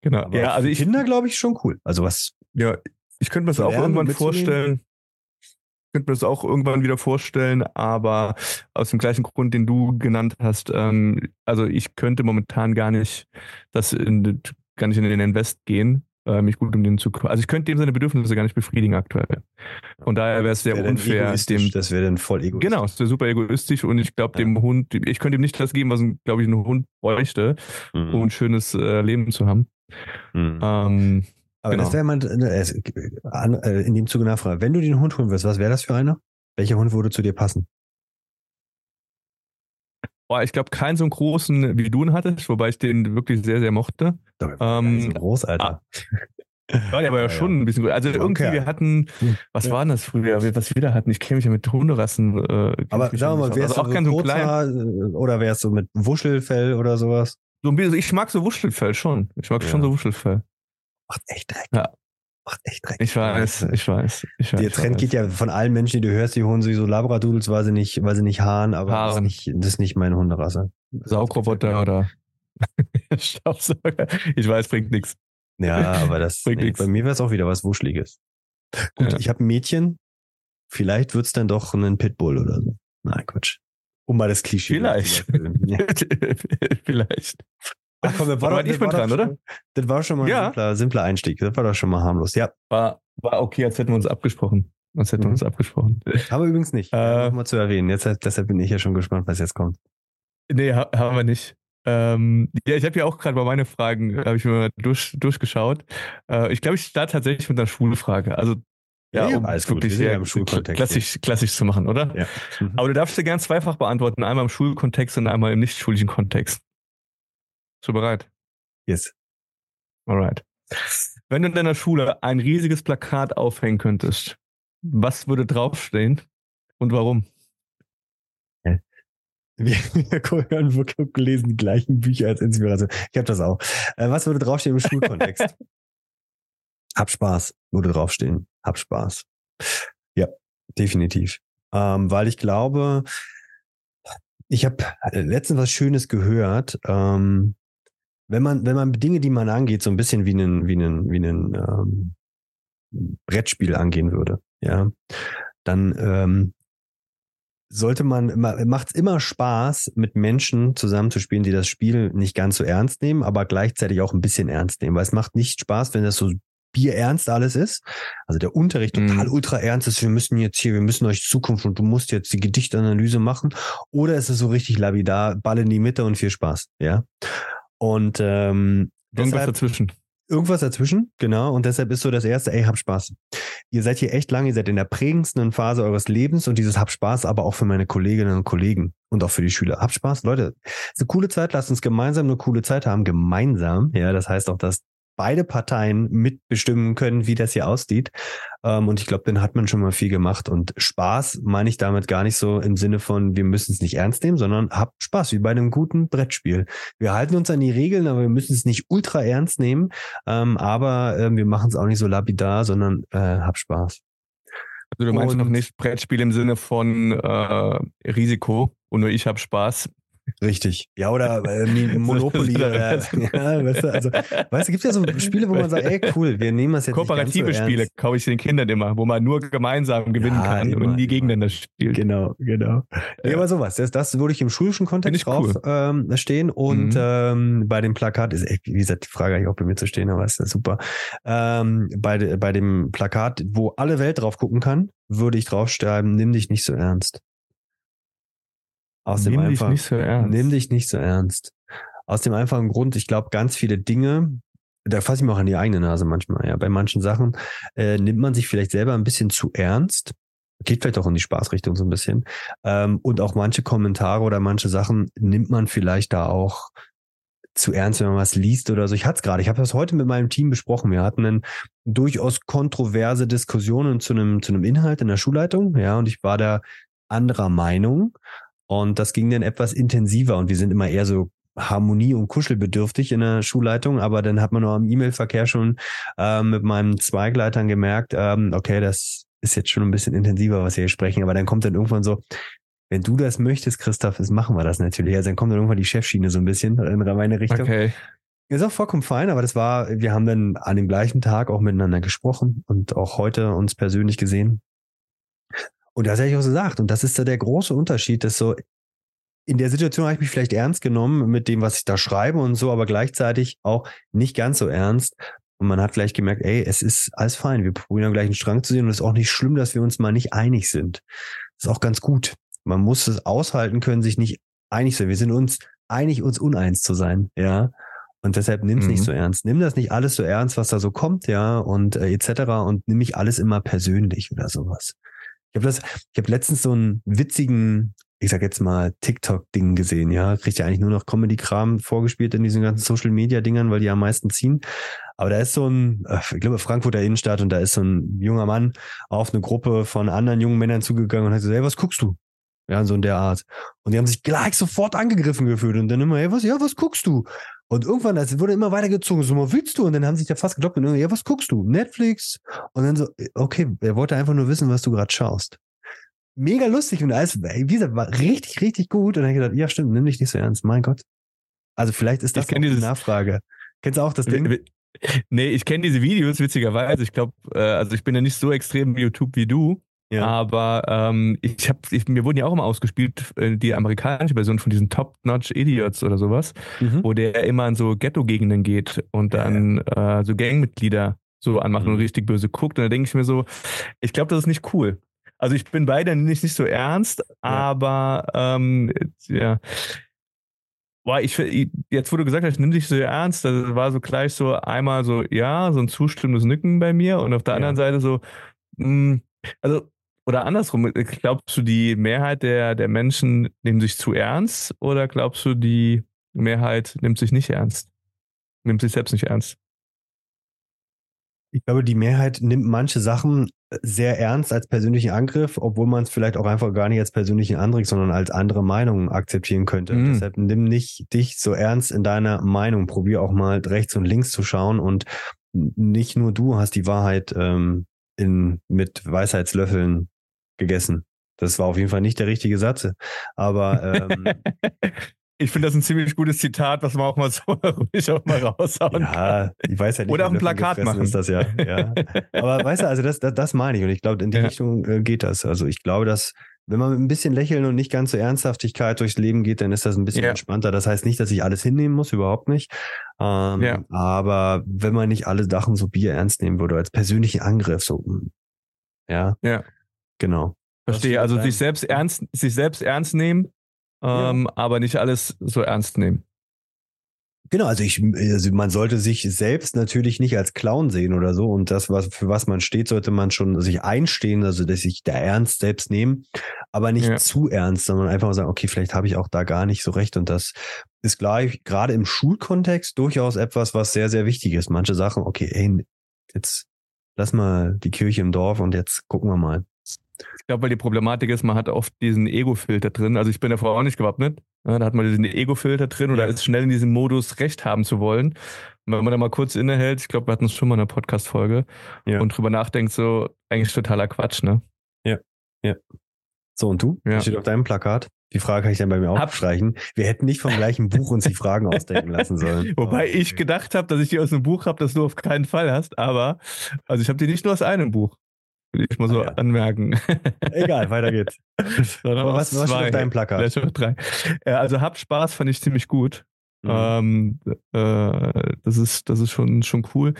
Genau. Aber ja, also ich Kinder glaube ich schon cool. Also was? Ja, ich könnte mir das auch irgendwann vorstellen. Ich könnte mir das auch irgendwann wieder vorstellen, aber aus dem gleichen Grund, den du genannt hast. Ähm, also ich könnte momentan gar nicht das in, gar nicht in den Invest gehen, äh, mich gut um den zu kümmern. Also ich könnte dem seine Bedürfnisse gar nicht befriedigen aktuell. Von daher wäre es sehr wär unfair. Dem, das wäre dann voll egoistisch. Genau, das wäre super egoistisch und ich glaube, ja. dem Hund, ich könnte ihm nicht das geben, was, glaube ich, ein Hund bräuchte, mhm. um ein schönes äh, Leben zu haben. Mhm. Ähm, aber genau. das wäre man äh, äh, in dem Zuge nachfragen. Wenn du den Hund holen wirst, was wäre das für einer? Welcher Hund würde zu dir passen? Boah, ich glaube, keinen so einen großen, wie du ihn hattest, wobei ich den wirklich sehr, sehr mochte. Ähm, so groß, Alter. Ah, ja, der war ja, *laughs* schon ein bisschen gut. Also irgendwie, okay. wir hatten, hm. was ja. war denn das früher? Was wir da hatten? Ich kenne mich ja mit Hunderassen. Äh, Aber sagen wir mal, wärst also du auch so kurzer, äh, oder wärst du mit Wuschelfell oder sowas? So ein bisschen, ich mag so Wuschelfell schon. Ich mag ja. schon so Wuschelfell. Macht echt Dreck. Ja macht echt Dreck. Ich weiß, ich weiß. Ich weiß Der Trend weiß. geht ja von allen Menschen, die du hörst, die holen sich so Labradoodles, weil sie nicht, weil sie nicht haaren, aber Haaren. Das, ist nicht, das ist nicht meine Hunderasse. Saugroboter oder *laughs* Staubsauger. Ich weiß, bringt nichts. Ja, aber das bringt nee, bei mir wäre es auch wieder was Wuschliges. Gut, ja. ich habe ein Mädchen. Vielleicht wird's dann doch ein Pitbull oder so. Nein, Quatsch. Um mal das Klischee. Vielleicht. *laughs* Vielleicht. Ach komm, das war, doch, ich bin dran, schon, oder? Das war schon mal ja. ein simpler, simpler, Einstieg. Das war doch schon mal harmlos. Ja. War, war okay, als hätten wir uns abgesprochen. Als hätten wir mhm. uns abgesprochen. Aber übrigens nicht. Äh, Nochmal zu erwähnen. Jetzt, deshalb bin ich ja schon gespannt, was jetzt kommt. Nee, ha haben wir nicht. Ähm, ja, ich habe ja auch gerade bei meinen Fragen, habe ich mir durch, durchgeschaut. Äh, ich glaube, ich starte tatsächlich mit einer Schulfrage. Also ja, ja, um alles wirklich gut. sehr im Schulkontext klassisch, klassisch zu machen, oder? Ja. Mhm. Aber du darfst dir gern zweifach beantworten, einmal im Schulkontext und einmal im nicht schulischen Kontext. Bist du bereit? Yes. Alright. Wenn du in deiner Schule ein riesiges Plakat aufhängen könntest, was würde draufstehen und warum? Wir, wir hören wirklich lesen die gleichen Bücher als Inspiration. Ich habe das auch. Äh, was würde draufstehen im Schulkontext? *laughs* Hab Spaß, würde draufstehen. Hab Spaß. Ja, definitiv. Ähm, weil ich glaube, Ich habe letztens was Schönes gehört. Ähm, wenn man, wenn man Dinge, die man angeht, so ein bisschen wie einen, wie einen, wie einen ähm, Brettspiel angehen würde, ja, dann ähm, sollte man, macht es immer Spaß, mit Menschen zusammenzuspielen, die das Spiel nicht ganz so ernst nehmen, aber gleichzeitig auch ein bisschen ernst nehmen. Weil es macht nicht Spaß, wenn das so bierernst alles ist. Also der Unterricht total mm. ultra ernst ist, wir müssen jetzt hier, wir müssen euch Zukunft und du musst jetzt die Gedichtanalyse machen. Oder ist es so richtig labidar, Ball in die Mitte und viel Spaß, ja. Und ähm, Irgendwas deshalb, dazwischen. Irgendwas dazwischen, genau. Und deshalb ist so das erste, ey, hab Spaß. Ihr seid hier echt lang, ihr seid in der prägendsten Phase eures Lebens und dieses hab Spaß aber auch für meine Kolleginnen und Kollegen und auch für die Schüler. Hab Spaß, Leute. ist eine coole Zeit, lasst uns gemeinsam eine coole Zeit haben. Gemeinsam, ja, das heißt auch, dass beide Parteien mitbestimmen können, wie das hier aussieht. Ähm, und ich glaube, dann hat man schon mal viel gemacht. Und Spaß meine ich damit gar nicht so im Sinne von, wir müssen es nicht ernst nehmen, sondern hab Spaß, wie bei einem guten Brettspiel. Wir halten uns an die Regeln, aber wir müssen es nicht ultra ernst nehmen. Ähm, aber äh, wir machen es auch nicht so lapidar, sondern äh, hab Spaß. Also du meinst und, noch nicht Brettspiel im Sinne von äh, Risiko und nur ich habe Spaß. Richtig. Ja, oder äh, *laughs* Monopoly. oder, *laughs* ja, weißt du, also, weißt du, gibt ja so Spiele, wo man sagt, ey, cool, wir nehmen das jetzt Kooperative so Spiele kaufe ich den Kindern immer, wo man nur gemeinsam gewinnen ja, kann immer, und nie gegeneinander spielt. Genau, genau. Ja. aber sowas, das, das würde ich im schulischen Kontext drauf cool. ähm, stehen und mhm. ähm, bei dem Plakat ist, ey, wie gesagt, die Frage eigentlich auch bei mir zu stehen, aber ist das super. Ähm, bei, bei dem Plakat, wo alle Welt drauf gucken kann, würde ich draufschreiben, nimm dich nicht so ernst. Aus nimm dem einfach, dich nicht so ernst. Nimm dich nicht so ernst. Aus dem einfachen Grund, ich glaube, ganz viele Dinge, da fasse ich mir auch an die eigene Nase manchmal, ja. Bei manchen Sachen äh, nimmt man sich vielleicht selber ein bisschen zu ernst. Geht vielleicht auch in die Spaßrichtung so ein bisschen. Ähm, und auch manche Kommentare oder manche Sachen nimmt man vielleicht da auch zu ernst, wenn man was liest oder so. Ich hatte es gerade, ich habe das heute mit meinem Team besprochen. Wir hatten eine durchaus kontroverse Diskussionen zu einem, zu einem Inhalt in der Schulleitung, ja, und ich war da anderer Meinung. Und das ging dann etwas intensiver und wir sind immer eher so Harmonie und kuschelbedürftig in der Schulleitung, aber dann hat man nur am E-Mail-Verkehr schon äh, mit meinen Zweigleitern gemerkt, ähm, okay, das ist jetzt schon ein bisschen intensiver, was wir hier sprechen, aber dann kommt dann irgendwann so, wenn du das möchtest, Christoph, das machen wir das natürlich. Also dann kommt dann irgendwann die Chefschiene so ein bisschen in meine Richtung. Okay. Ist auch vollkommen fein, aber das war, wir haben dann an dem gleichen Tag auch miteinander gesprochen und auch heute uns persönlich gesehen. Und das hätte ich auch gesagt. Und das ist da der große Unterschied, dass so in der Situation habe ich mich vielleicht ernst genommen mit dem, was ich da schreibe und so, aber gleichzeitig auch nicht ganz so ernst. Und man hat gleich gemerkt, ey, es ist alles fein. Wir probieren am gleichen Strang zu sehen und es ist auch nicht schlimm, dass wir uns mal nicht einig sind. Das ist auch ganz gut. Man muss es aushalten können, sich nicht einig sein. Wir sind uns einig, uns uneins zu sein, ja. Und deshalb nimm es mhm. nicht so ernst. Nimm das nicht alles so ernst, was da so kommt, ja, und äh, etc. Und nimm nicht alles immer persönlich oder sowas. Ich habe habe letztens so einen witzigen, ich sag jetzt mal, TikTok-Ding gesehen, ja. Kriegt ja eigentlich nur noch Comedy-Kram vorgespielt in diesen ganzen Social-Media-Dingern, weil die am meisten ziehen. Aber da ist so ein, äh, ich glaube, Frankfurter Innenstadt und da ist so ein junger Mann auf eine Gruppe von anderen jungen Männern zugegangen und hat gesagt, hey, was guckst du? Ja, so in der Art. Und die haben sich gleich sofort angegriffen gefühlt und dann immer, hey, was, ja, was guckst du? Und irgendwann, es wurde immer weitergezogen, so, was willst du? Und dann haben sich da fast geklopft und ja, was guckst du? Netflix? Und dann so, okay, er wollte einfach nur wissen, was du gerade schaust. Mega lustig und alles, wie gesagt, war richtig, richtig gut. Und dann habe ich gedacht, ja, stimmt, nimm dich nicht so ernst, mein Gott. Also vielleicht ist das die Nachfrage. Kennst du auch das Ding? Nee, ich kenne diese Videos, witzigerweise. Ich glaube, äh, also ich bin ja nicht so extrem YouTube wie du. Ja. Aber ähm, ich habe, mir wurden ja auch immer ausgespielt, äh, die amerikanische Version von diesen Top-Notch Idiots oder sowas, mhm. wo der immer in so Ghetto-Gegenden geht und dann ja. äh, so Gangmitglieder so anmacht mhm. und richtig böse guckt. Und da denke ich mir so, ich glaube, das ist nicht cool. Also ich bin beide nicht, nicht so ernst, ja. aber ähm, ja. Boah, ich, jetzt wo du gesagt hast, nimm dich so ernst, das war so gleich so einmal so, ja, so ein zustimmendes Nicken bei mir und auf der anderen Seite so, mh, hm, also oder andersrum, glaubst du, die Mehrheit der, der Menschen nimmt sich zu ernst oder glaubst du, die Mehrheit nimmt sich nicht ernst? Nimmt sich selbst nicht ernst? Ich glaube, die Mehrheit nimmt manche Sachen sehr ernst als persönlichen Angriff, obwohl man es vielleicht auch einfach gar nicht als persönlichen Angriff, sondern als andere Meinung akzeptieren könnte. Mhm. Deshalb nimm nicht dich so ernst in deiner Meinung. Probier auch mal rechts und links zu schauen und nicht nur du hast die Wahrheit ähm, in, mit Weisheitslöffeln gegessen. Das war auf jeden Fall nicht der richtige Satz. Aber ähm, *laughs* ich finde das ein ziemlich gutes Zitat, was man auch mal so *laughs* ruhig auch mal raushauen ja, kann. ich weiß ja nicht. Oder auch ein Plakat machen. Ist das ja, ja. Aber weißt du, also das, das, das meine ich und ich glaube, in die ja. Richtung äh, geht das. Also ich glaube, dass wenn man mit ein bisschen Lächeln und nicht ganz so Ernsthaftigkeit durchs Leben geht, dann ist das ein bisschen ja. entspannter. Das heißt nicht, dass ich alles hinnehmen muss, überhaupt nicht. Ähm, ja. Aber wenn man nicht alle Sachen so Bier ernst nehmen würde, als persönlichen Angriff, so, hm, ja. Ja. Genau. Verstehe. Also sich selbst ernst, sich selbst ernst nehmen, ähm, ja. aber nicht alles so ernst nehmen. Genau, also ich, also man sollte sich selbst natürlich nicht als Clown sehen oder so und das, was für was man steht, sollte man schon sich einstehen, also dass sich der Ernst selbst nehmen, aber nicht ja. zu ernst, sondern einfach mal sagen, okay, vielleicht habe ich auch da gar nicht so recht und das ist gleich gerade im Schulkontext durchaus etwas, was sehr sehr wichtig ist. Manche Sachen, okay, ey, jetzt lass mal die Kirche im Dorf und jetzt gucken wir mal. Ich glaube, weil die Problematik ist, man hat oft diesen Ego-Filter drin. Also ich bin davor auch nicht gewappnet. Ja, da hat man diesen Ego-Filter drin oder ist schnell in diesem Modus Recht haben zu wollen. Und wenn man da mal kurz innehält, ich glaube, wir hatten es schon mal in einer Podcast-Folge ja. und drüber nachdenkt, so eigentlich totaler Quatsch, ne? Ja, ja. So, und du? Ja. steht auf deinem Plakat. Die Frage kann ich dann bei mir auch abstreichen. Wir hätten nicht vom gleichen Buch uns die Fragen *laughs* ausdenken lassen sollen. Wobei ich gedacht habe, dass ich die aus einem Buch habe, das du auf keinen Fall hast, aber also ich habe die nicht nur aus einem Buch. Will ich mal so ah, ja. anmerken. Egal, weiter geht's. *laughs* Was, was steht auf deinem Plakat? Drei. Also habt Spaß fand ich ziemlich gut. Mhm. Ähm, äh, das ist, das ist schon, schon cool.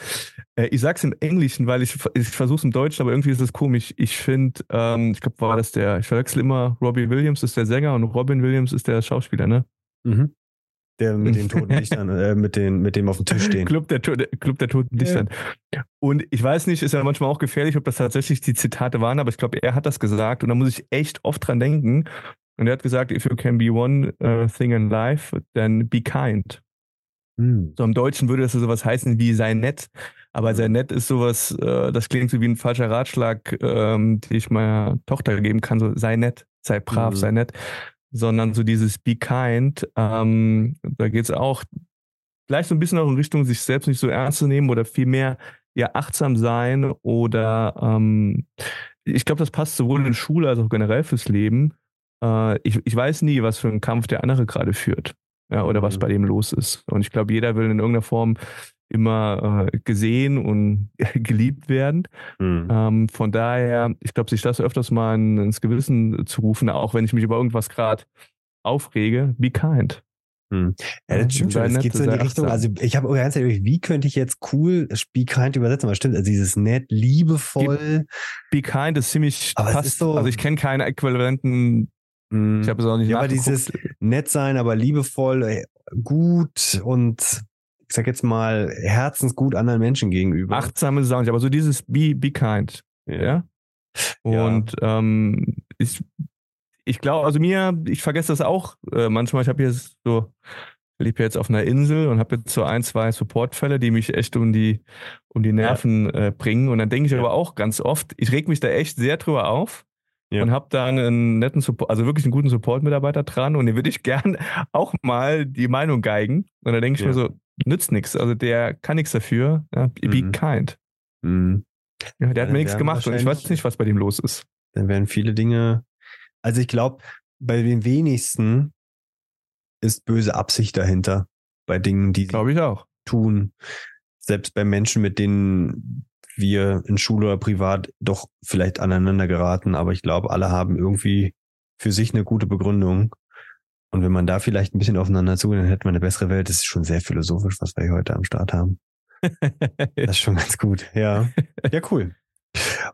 Äh, ich sag's im Englischen, weil ich, ich versuche es im Deutschen, aber irgendwie ist es komisch. Ich finde, ähm, ich glaube, war das der, ich verwechsel immer, Robbie Williams ist der Sänger und Robin Williams ist der Schauspieler, ne? Mhm. Der mit den toten *laughs* Dichtern, äh, mit, den, mit dem auf dem Tisch stehen. Club der, Club der toten Dichtern. Ja. Und ich weiß nicht, ist ja manchmal auch gefährlich, ob das tatsächlich die Zitate waren, aber ich glaube, er hat das gesagt und da muss ich echt oft dran denken. Und er hat gesagt, if you can be one uh, thing in life, then be kind. Hm. So im Deutschen würde das so sowas heißen wie sei nett. Aber sei nett ist sowas, äh, das klingt so wie ein falscher Ratschlag, ähm, den ich meiner Tochter geben kann. So sei nett, sei brav, hm. sei nett sondern so dieses Be Kind, ähm, da geht es auch gleich so ein bisschen auch in Richtung, sich selbst nicht so ernst zu nehmen oder vielmehr ja achtsam sein oder ähm, ich glaube, das passt sowohl in Schule als auch generell fürs Leben. Äh, ich, ich weiß nie, was für einen Kampf der andere gerade führt. Ja, oder was mhm. bei dem los ist. Und ich glaube, jeder will in irgendeiner Form immer äh, gesehen und *laughs* geliebt werden. Mhm. Ähm, von daher, ich glaube, sich das öfters mal ins Gewissen zu rufen, auch wenn ich mich über irgendwas gerade aufrege, be kind. Hm. Ja, das stimmt schon. Es geht so in die Richtung. Also ich habe ganz ehrlich, wie könnte ich jetzt cool Be Kind übersetzen? Aber stimmt, also dieses nett, liebevoll. Be Kind ist ziemlich aber passt. So, also ich kenne keine äquivalenten. Hm. Ich habe es auch nicht Ja, aber dieses nett sein, aber liebevoll, gut und ich sag jetzt mal, herzensgut anderen Menschen gegenüber. Achtsame nicht, aber so dieses Be, be kind. Ja. ja? Und ja. Ähm, ich, ich glaube, also mir, ich vergesse das auch äh, manchmal. Ich habe hier so, lebe jetzt auf einer Insel und habe jetzt so ein, zwei Supportfälle, die mich echt um die, um die Nerven ja. äh, bringen. Und dann denke ich aber auch ganz oft, ich reg mich da echt sehr drüber auf. Ja. und habe da einen netten Support, also wirklich einen guten Support-Mitarbeiter dran und den würde ich *laughs* gern auch mal die Meinung geigen. Und dann denke ich ja. mir so, nützt nichts. Also der kann nichts dafür. Ja, be mhm. kind. Mhm. Ja, der hat mir nichts gemacht und ich weiß nicht, was bei dem los ist. Dann werden viele Dinge. Also ich glaube, bei den wenigsten ist böse Absicht dahinter. Bei Dingen, die sie ich auch. tun. Selbst bei Menschen, mit denen wir in Schule oder privat doch vielleicht aneinander geraten, aber ich glaube, alle haben irgendwie für sich eine gute Begründung. Und wenn man da vielleicht ein bisschen aufeinander zugeht, dann hätte man eine bessere Welt. Das ist schon sehr philosophisch, was wir hier heute am Start haben. *laughs* das ist schon ganz gut. Ja. Ja, cool.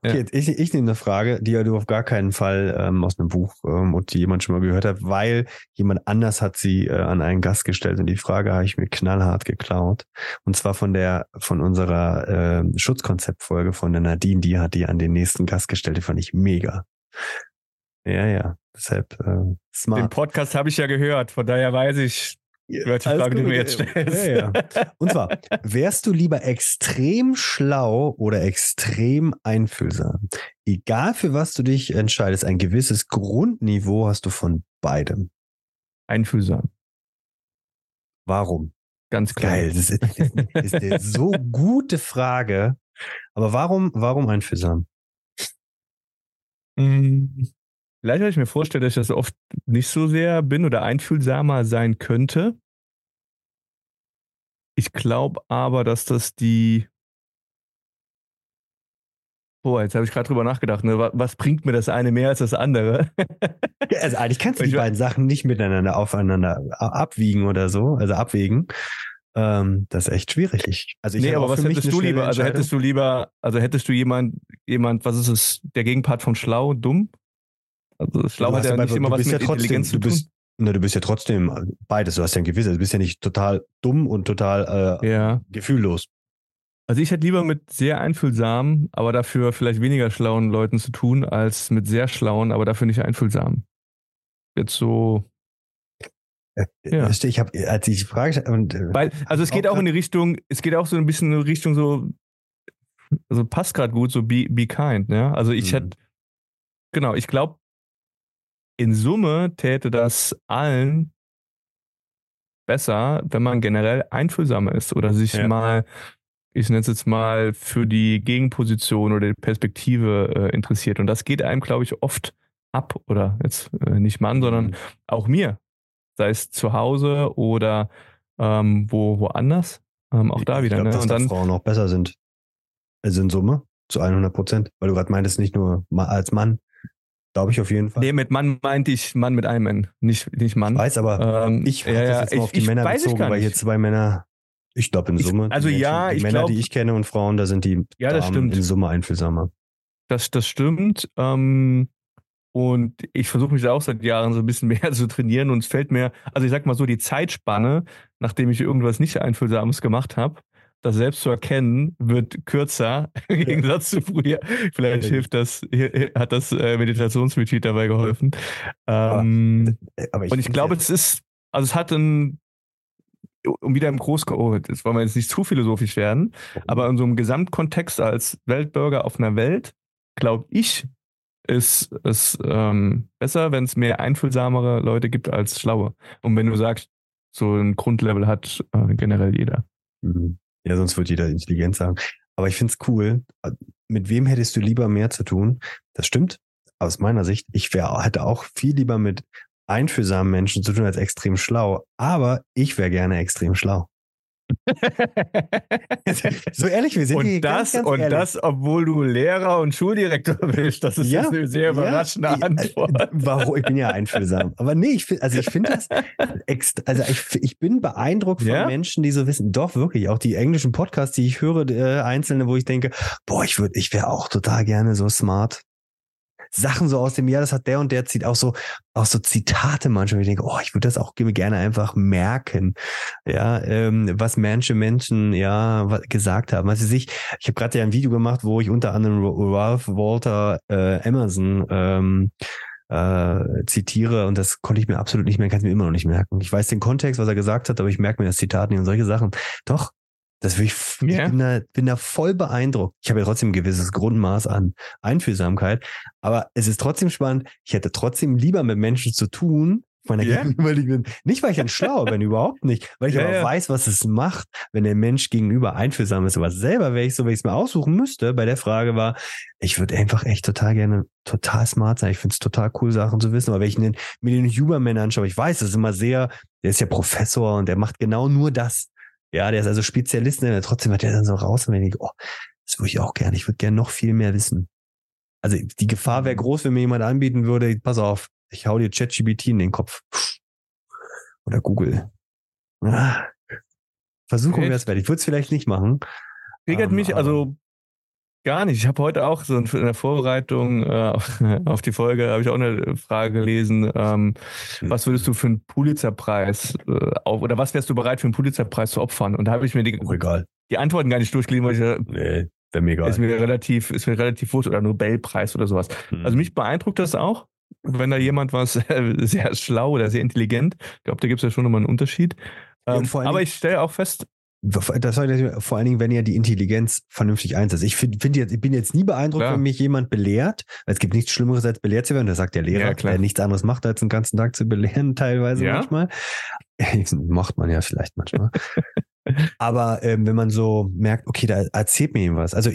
Okay, ja. ich, ich nehme eine Frage, die ja du auf gar keinen Fall ähm, aus einem Buch ähm, und die jemand schon mal gehört hat, weil jemand anders hat sie äh, an einen Gast gestellt und die Frage habe ich mir knallhart geklaut. Und zwar von der, von unserer äh, Schutzkonzeptfolge von der Nadine, die hat die an den nächsten Gast gestellt, die fand ich mega. Ja, ja. Deshalb äh, smart. Den Podcast habe ich ja gehört, von daher weiß ich, welche Frage du mir jetzt stellst. Ja, ja. Und zwar, *laughs* wärst du lieber extrem schlau oder extrem einfühlsam? Egal für was du dich entscheidest, ein gewisses Grundniveau hast du von beidem. Einfühlsam. Warum? Ganz klar. Geil, das ist, das ist eine *laughs* so gute Frage. Aber warum, warum einfühlsam? Mm, Vielleicht, weil ich mir vorstelle, dass ich das oft nicht so sehr bin oder einfühlsamer sein könnte. Ich glaube aber, dass das die. Boah, jetzt habe ich gerade drüber nachgedacht. Ne? Was bringt mir das eine mehr als das andere? also eigentlich kannst du die beiden Sachen nicht miteinander aufeinander abwiegen oder so, also abwägen. Ähm, das ist echt schwierig. Also ich nee, aber was hättest du lieber? Also hättest du lieber, also hättest du jemand, jemand, was ist es, der Gegenpart von schlau, dumm? Also schlau hat ja nicht immer was mit ja trotzdem, Intelligenz zu tun. Na, du bist ja trotzdem beides. Du hast ja ein Gewissen. Du bist ja nicht total dumm und total äh, ja. gefühllos. Also ich hätte lieber mit sehr einfühlsamen, aber dafür vielleicht weniger schlauen Leuten zu tun, als mit sehr schlauen, aber dafür nicht einfühlsamen. Jetzt so. Ja. Ich habe, als ich Frage und äh, Weil, also es geht auch in die Richtung, es geht auch so ein bisschen in die Richtung so, also passt gerade gut, so be, be kind, ne? Also ich mhm. hätte, genau, ich glaube, in Summe täte das allen besser, wenn man generell einfühlsamer ist oder sich ja. mal, ich nenne es jetzt mal, für die Gegenposition oder die Perspektive äh, interessiert. Und das geht einem, glaube ich, oft ab oder jetzt äh, nicht Mann, mhm. sondern auch mir. Sei es zu Hause oder ähm, wo, woanders. Ähm, auch da wieder. Ich glaube, ne? dass dann, Frauen auch besser sind. Also in Summe zu 100 Prozent. Weil du gerade meintest, nicht nur als Mann, Glaube ich auf jeden Fall. Nee, mit Mann meinte ich Mann mit einem N, nicht, nicht Mann. Ich weiß, aber ähm, ich habe ja, das jetzt mal auf die ich, Männer bezogen, weil hier zwei Männer, ich glaube in Summe. Ich, also Menschen, ja, die ich Männer, glaub, die ich kenne und Frauen, da sind die ja, das Damen stimmt. in Summe einfühlsamer. Das, das stimmt. Ähm, und ich versuche mich da auch seit Jahren so ein bisschen *laughs* mehr zu trainieren und es fällt mir, also ich sag mal so, die Zeitspanne, nachdem ich irgendwas nicht Einfühlsames gemacht habe, das selbst zu erkennen, wird kürzer *laughs* im Gegensatz zu früher. Vielleicht hilft das, hat das äh, Meditationsretreat dabei geholfen. Ähm, aber, aber ich und ich glaube, es ist, also es hat ein, um wieder im Groß, oh, jetzt wollen wir jetzt nicht zu philosophisch werden, aber in so einem Gesamtkontext als Weltbürger auf einer Welt, glaube ich, ist es ähm, besser, wenn es mehr einfühlsamere Leute gibt als schlaue. Und wenn du sagst, so ein Grundlevel hat äh, generell jeder. Mhm. Ja, sonst wird jeder intelligent sagen. Aber ich find's cool. Mit wem hättest du lieber mehr zu tun? Das stimmt. Aus meiner Sicht, ich wäre, hätte auch viel lieber mit einfühlsamen Menschen zu tun als extrem schlau. Aber ich wäre gerne extrem schlau. *laughs* so ehrlich, wir sind und hier das, ganz, ganz Und ehrlich. das, obwohl du Lehrer und Schuldirektor bist. Das ist ja, eine sehr überraschende ja, Antwort. *laughs* Warum? Ich bin ja einfühlsam. Aber nee, ich finde, also ich finde das, extra, also ich, ich bin beeindruckt von ja? Menschen, die so wissen. Doch, wirklich. Auch die englischen Podcasts, die ich höre, äh, einzelne, wo ich denke, boah, ich würde, ich wäre auch total gerne so smart. Sachen so aus dem Jahr, das hat der und der zieht auch so, auch so Zitate manchmal. Ich denke, oh, ich würde das auch gerne einfach merken. Ja, ähm, was manche Menschen ja gesagt haben. Also ich, ich habe gerade ja ein Video gemacht, wo ich unter anderem Ralph Walter äh, Emerson ähm, äh, zitiere und das konnte ich mir absolut nicht mehr, kann ich mir immer noch nicht merken. Ich weiß den Kontext, was er gesagt hat, aber ich merke mir das Zitat nicht und solche Sachen. Doch, das will ich, yeah. ich bin, da, bin da voll beeindruckt. Ich habe ja trotzdem ein gewisses Grundmaß an Einfühlsamkeit, aber es ist trotzdem spannend. Ich hätte trotzdem lieber mit Menschen zu tun, meiner yeah. gegenüberliegenden. *laughs* Nicht, weil ich dann schlau bin, überhaupt nicht, weil ich ja, aber ja. weiß, was es macht, wenn der Mensch gegenüber einfühlsam ist. Aber selber wäre ich so, wenn ich es mir aussuchen müsste, bei der Frage war, ich würde einfach echt total gerne total smart sein. Ich finde es total cool, Sachen zu wissen. Aber wenn ich mir den Huberman anschaue, ich weiß, das ist immer sehr, der ist ja Professor und der macht genau nur das. Ja, der ist also Spezialist, ne? trotzdem hat er dann so raus und ich denke, oh, das würde ich auch gerne. Ich würde gerne noch viel mehr wissen. Also die Gefahr wäre mhm. groß, wenn mir jemand anbieten würde, pass auf, ich hau dir ChatGBT in den Kopf. Oder Google. Ah, Versuchung wäre es wert. Ich würde es vielleicht nicht machen. Triggert um, mich, also Gar nicht. Ich habe heute auch so in der Vorbereitung äh, *laughs* auf die Folge habe ich auch eine Frage gelesen. Ähm, was würdest du für einen Pulitzerpreis äh, auf, oder was wärst du bereit für einen Pulitzerpreis zu opfern? Und da habe ich mir die, oh, egal. die Antworten gar nicht durchgelesen, weil ich nee, wäre mir egal. Ist mir relativ, ist mir relativ wurscht oder Nobelpreis oder sowas. Hm. Also mich beeindruckt das auch, wenn da jemand was sehr schlau oder sehr intelligent. Ich glaube, da gibt es ja schon nochmal einen Unterschied. Ähm, aber ich stelle auch fest, das vor allen Dingen, wenn ja die Intelligenz vernünftig einsetzt. Ich finde find jetzt, ich bin jetzt nie beeindruckt, klar. wenn mich jemand belehrt, es gibt nichts Schlimmeres als belehrt zu werden. Das sagt der Lehrer, ja, der nichts anderes macht, als den ganzen Tag zu belehren, *laughs* teilweise ja. manchmal. *laughs* Macht man ja vielleicht manchmal. Aber ähm, wenn man so merkt, okay, da erzählt mir jemand was. Also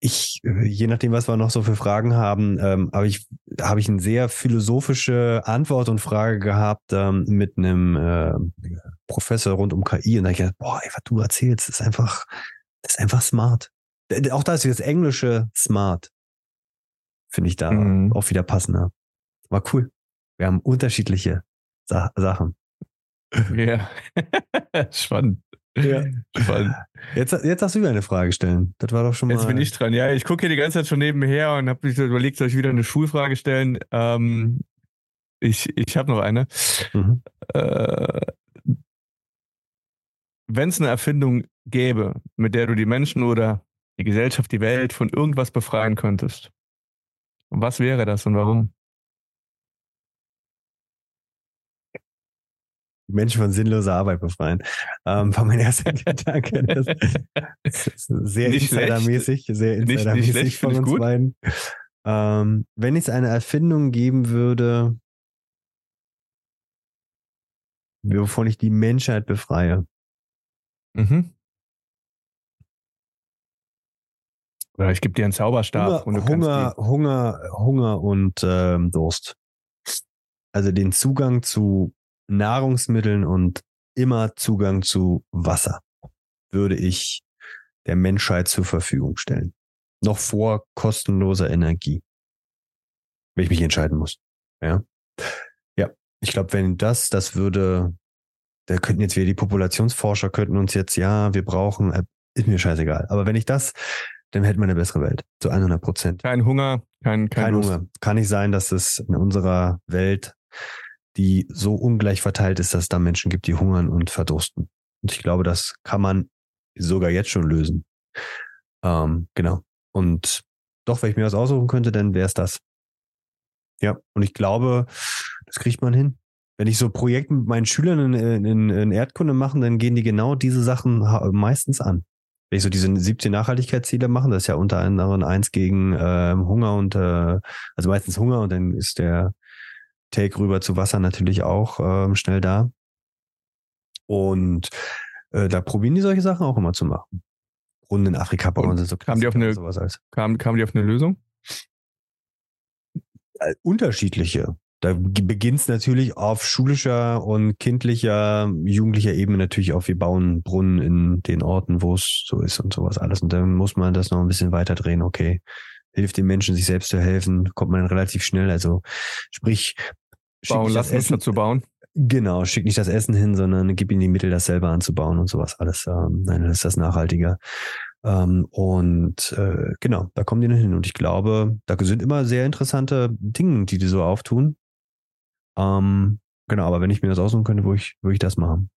ich, je nachdem, was wir noch so für Fragen haben, ähm, habe ich, habe ich eine sehr philosophische Antwort und Frage gehabt ähm, mit einem äh, Professor rund um KI und da habe ich gedacht, boah, ey, was du erzählst, ist einfach, ist einfach smart. Auch da ist das englische smart. Finde ich da mhm. auch wieder passender. War cool. Wir haben unterschiedliche Sa Sachen. Ja, *laughs* spannend. Ja. Jetzt, jetzt darfst du wieder eine Frage stellen. Das war doch schon mal. Jetzt bin ich dran. Ja, ich gucke hier die ganze Zeit schon nebenher und habe mich überlegt, soll ich wieder eine Schulfrage stellen? Ähm, ich ich habe noch eine. Mhm. Äh, Wenn es eine Erfindung gäbe, mit der du die Menschen oder die Gesellschaft, die Welt von irgendwas befreien könntest, was wäre das und warum? Die Menschen von sinnloser Arbeit befreien. Ähm, war mein erster *laughs* Gedanke. Das, ist sehr insidermäßig, sehr insidermäßig von uns gut. beiden. Ähm, wenn es eine Erfindung geben würde, wovon ich die Menschheit befreie. Mhm. Oder ich gebe dir einen Zauberstab. Hunger, Hunger, Hunger, Hunger und ähm, Durst. Also den Zugang zu Nahrungsmitteln und immer Zugang zu Wasser würde ich der Menschheit zur Verfügung stellen. Noch vor kostenloser Energie. Wenn ich mich entscheiden muss. Ja. Ja. Ich glaube, wenn das, das würde, da könnten jetzt wieder die Populationsforscher könnten uns jetzt, ja, wir brauchen, äh, ist mir scheißegal. Aber wenn ich das, dann hätten wir eine bessere Welt. Zu 100 Prozent. Kein Hunger, kein, kein, kein Hunger. Kann nicht sein, dass es in unserer Welt die so ungleich verteilt ist, dass es da Menschen gibt, die hungern und verdursten. Und ich glaube, das kann man sogar jetzt schon lösen. Ähm, genau. Und doch, wenn ich mir was aussuchen könnte, dann wäre es das. Ja, und ich glaube, das kriegt man hin. Wenn ich so Projekte mit meinen Schülern in, in, in Erdkunde mache, dann gehen die genau diese Sachen meistens an. Wenn ich so diese 17 Nachhaltigkeitsziele mache, das ist ja unter anderem eins gegen äh, Hunger und äh, also meistens Hunger und dann ist der Take rüber zu Wasser natürlich auch ähm, schnell da. Und äh, da probieren die solche Sachen auch immer zu machen. Runden in Afrika bauen sie so kamen die auf eine, sowas als. Kam, kam die auf eine Lösung? Äh, unterschiedliche. Da beginnt es natürlich auf schulischer und kindlicher, jugendlicher Ebene natürlich auch, wir bauen Brunnen in den Orten, wo es so ist und sowas alles. Und dann muss man das noch ein bisschen weiter drehen. Okay, hilft den Menschen, sich selbst zu helfen, kommt man dann relativ schnell. Also sprich, bauen lassen, Essen, zu bauen. Genau, schick nicht das Essen hin, sondern gib ihnen die Mittel, das selber anzubauen und sowas alles. Ähm, nein, dann ist das nachhaltiger. Ähm, und äh, genau, da kommen die dann hin. Und ich glaube, da sind immer sehr interessante Dinge, die die so auftun. Ähm, genau, aber wenn ich mir das aussuchen könnte, würde ich, würde ich das machen.